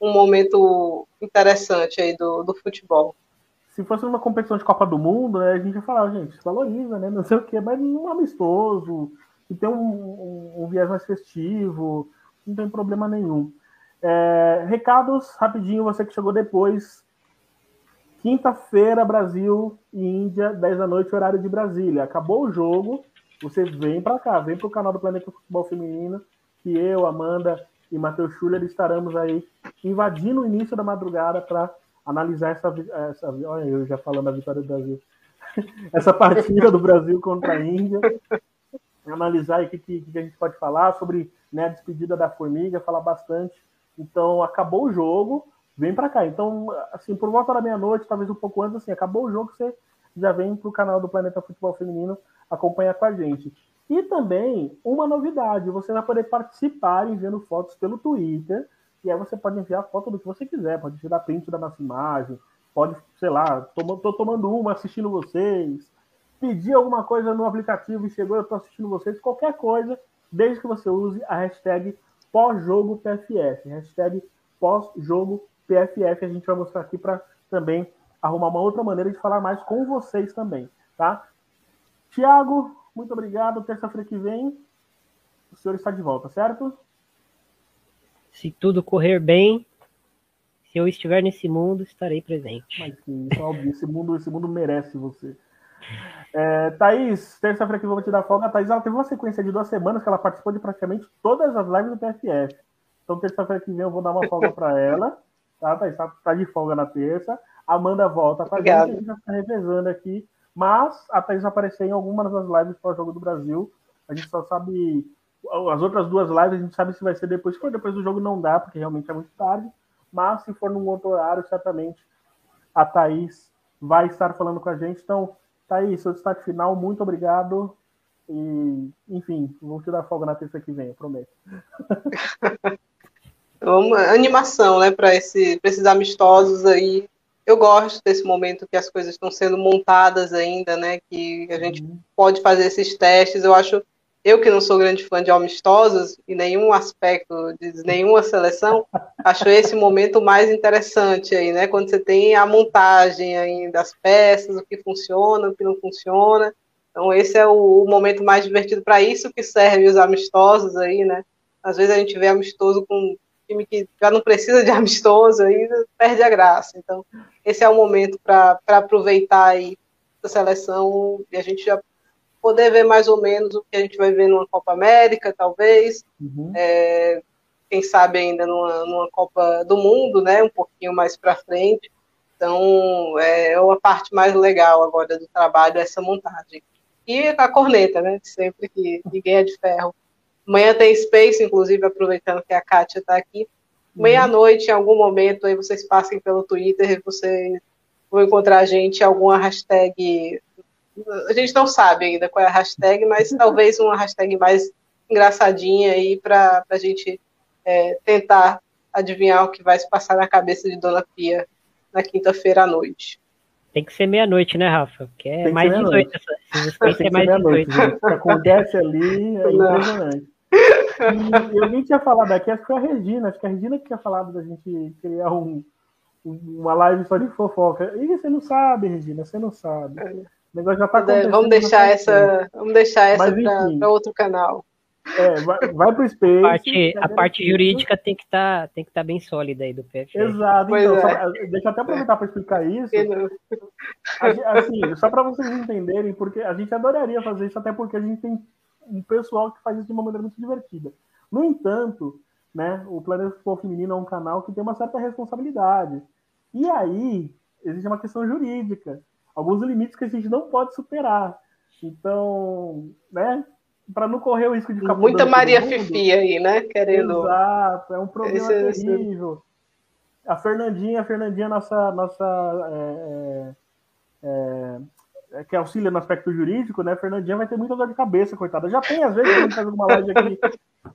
um momento interessante aí do, do futebol se fosse uma competição de Copa do Mundo, né, a gente ia falar, gente, valoriza, né? Não sei o quê, mas é amistoso, que tem um, um, um, viés mais festivo, não tem problema nenhum. É, recados, rapidinho, você que chegou depois. Quinta-feira, Brasil e Índia, 10 da noite, horário de Brasília. Acabou o jogo, você vem para cá, vem para o canal do Planeta Futebol Feminino, que eu, Amanda e Matheus Schuller estaremos aí invadindo o início da madrugada para analisar essa, essa. Olha, eu já falando da vitória do Brasil. essa partida do Brasil contra a Índia. Analisar o que, que, que, a gente pode falar sobre né, a despedida da Formiga, falar bastante. Então, acabou o jogo, vem para cá. Então, assim, por volta da meia-noite, talvez um pouco antes, assim, acabou o jogo, você já vem para o canal do Planeta Futebol Feminino acompanhar com a gente. E também, uma novidade, você vai poder participar enviando fotos pelo Twitter e aí você pode enviar foto do que você quiser, pode tirar print da nossa imagem, pode, sei lá, tô, tô tomando uma assistindo vocês, pedir alguma coisa no aplicativo e chegou, eu tô assistindo vocês, qualquer coisa, desde que você use a hashtag pós-jogo PFF, hashtag pós-jogo PFF, a gente vai mostrar aqui para também arrumar uma outra maneira de falar mais com vocês também, tá? Tiago, muito obrigado. Terça-feira que vem, o senhor está de volta, certo? Se tudo correr bem, se eu estiver nesse mundo, estarei presente. Mas sim, óbvio, esse mundo, esse mundo merece você. É, Thaís, terça-feira que eu vou te dar folga. A Thaís ela teve uma sequência de duas semanas que ela participou de praticamente todas as lives do PFF. Então, terça-feira que vem eu vou dar uma folga para ela. Tá, Thaís? Tá, tá, de folga na terça. Amanda volta com a gente, a gente vai ficar revezando aqui. Mas a Thaís vai aparecer em algumas das lives para o Jogo do Brasil. A gente só sabe as outras duas lives a gente sabe se vai ser depois. Se for depois do jogo, não dá, porque realmente é muito tarde. Mas se for num outro horário, certamente a Thaís vai estar falando com a gente. Então, Thaís, seu destaque final, muito obrigado. E, enfim, vou te dar folga na terça que vem, eu prometo. Uma animação, né, para esse, esses amistosos aí. Eu gosto desse momento que as coisas estão sendo montadas ainda, né, que a gente uhum. pode fazer esses testes. Eu acho eu que não sou grande fã de amistosos em nenhum aspecto de nenhuma seleção, acho esse momento mais interessante aí, né? Quando você tem a montagem aí das peças, o que funciona, o que não funciona. Então esse é o, o momento mais divertido para isso que serve os amistosos aí, né? Às vezes a gente vê amistoso com um time que já não precisa de amistoso aí perde a graça. Então esse é o momento para aproveitar aí a seleção e a gente já poder ver mais ou menos o que a gente vai ver numa Copa América, talvez. Uhum. É, quem sabe ainda numa, numa, Copa do Mundo, né? Um pouquinho mais para frente. Então, é uma parte mais legal agora do trabalho, essa montagem. E a corneta, né? Sempre que ninguém é de ferro. Amanhã tem Space, inclusive, aproveitando que a Kátia está aqui. Uhum. Meia-noite, em algum momento, aí vocês passem pelo Twitter, vocês vão encontrar a gente alguma hashtag a gente não sabe ainda qual é a hashtag, mas talvez uma hashtag mais engraçadinha aí para a gente é, tentar adivinhar o que vai se passar na cabeça de Dona Pia na quinta-feira à noite. Tem que ser meia-noite, né, Rafa? Que é mais 18. Tem que ser mais 18. O que acontece ali é impressionante. E alguém tinha falado aqui, acho que foi a Regina, acho que a Regina que tinha falado da gente criar um, uma live só de fofoca. E você não sabe, Regina, você não sabe. O negócio já tá Vamos deixar essa, vamos deixar essa para outro canal. É, vai, vai pro Space. A parte, a parte jurídica tem que tá, estar tá bem sólida aí do PF. Exato. Então, é. só, deixa eu até aproveitar para explicar isso. Assim, só para vocês entenderem, porque a gente adoraria fazer isso, até porque a gente tem um pessoal que faz isso de uma maneira muito divertida. No entanto, né, o Planeta Futebol Feminino é um canal que tem uma certa responsabilidade. E aí, existe uma questão jurídica. Alguns limites que a gente não pode superar. Então, né, para não correr o risco de ficar Muita Maria Fifi aí, né? Querendo. Exato, é um problema esse, terrível. Esse... A Fernandinha, a Fernandinha, nossa, nossa é, é, é, que auxilia no aspecto jurídico, né? A Fernandinha vai ter muita dor de cabeça, coitada. Já tem, às vezes, a gente faz alguma live aqui,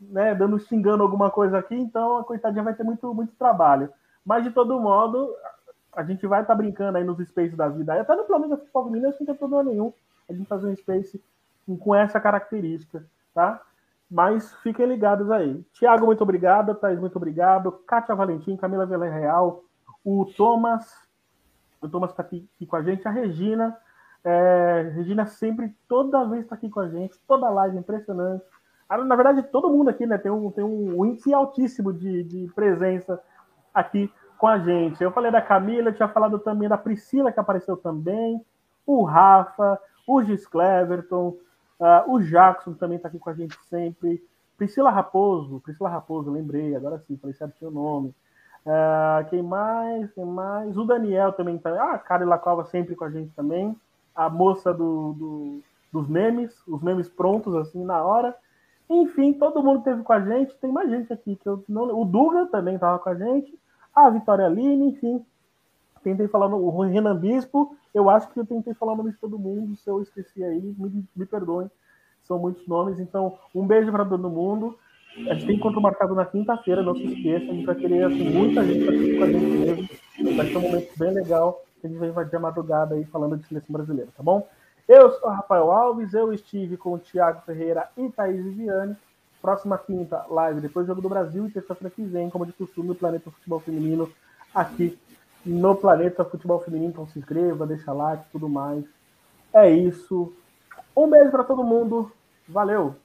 né, dando, xingando alguma coisa aqui, então a coitadinha vai ter muito, muito trabalho. Mas, de todo modo, a gente vai estar tá brincando aí nos spaces da vida. Até no Planeta Futebol Feminino, acho que não tem problema nenhum a gente fazer um space com essa característica, tá? Mas fiquem ligados aí. Tiago, muito obrigado. Thaís, muito obrigado. Kátia Valentim, Camila Villarreal, o Thomas, o Thomas está aqui, aqui, com a gente, a Regina. É, Regina sempre, toda vez está aqui com a gente, toda live, impressionante. Ah, na verdade, todo mundo aqui né, tem, um, tem um índice altíssimo de, de presença aqui com a gente. Eu falei da Camila, tinha falado também da Priscila, que apareceu também, o Rafa, o Gis Cleverton, Uh, o Jackson também está aqui com a gente sempre. Priscila Raposo, Priscila Raposo, lembrei, agora sim, falei certinho o nome. Uh, quem mais? Quem mais? O Daniel também está. Ah, a Kari Lacova sempre com a gente também. A moça do, do, dos memes, os memes prontos, assim, na hora. Enfim, todo mundo esteve com a gente. Tem mais gente aqui que eu não. O Duga também estava com a gente. A Vitória Aline, enfim. Tentei falar no Renan Bispo eu acho que eu tentei falar o nome de todo mundo. Se eu esqueci aí, me, me perdoem. São muitos nomes. Então, um beijo para todo mundo. A gente tem encontro marcado na quinta-feira, não se esqueça. A gente vai querer assim, muita gente aqui com a gente mesmo. Vai ser um momento bem legal. A gente vai invadir a madrugada aí falando de seleção brasileira, tá bom? Eu sou o Rafael Alves, eu estive com o Thiago Ferreira e Thaís Viviane. Próxima quinta, live depois do Jogo do Brasil e terça-feira que vem, como de costume, o Planeta Futebol Feminino aqui no Planeta Futebol Feminino. Então se inscreva, deixa like e tudo mais. É isso. Um beijo para todo mundo. Valeu!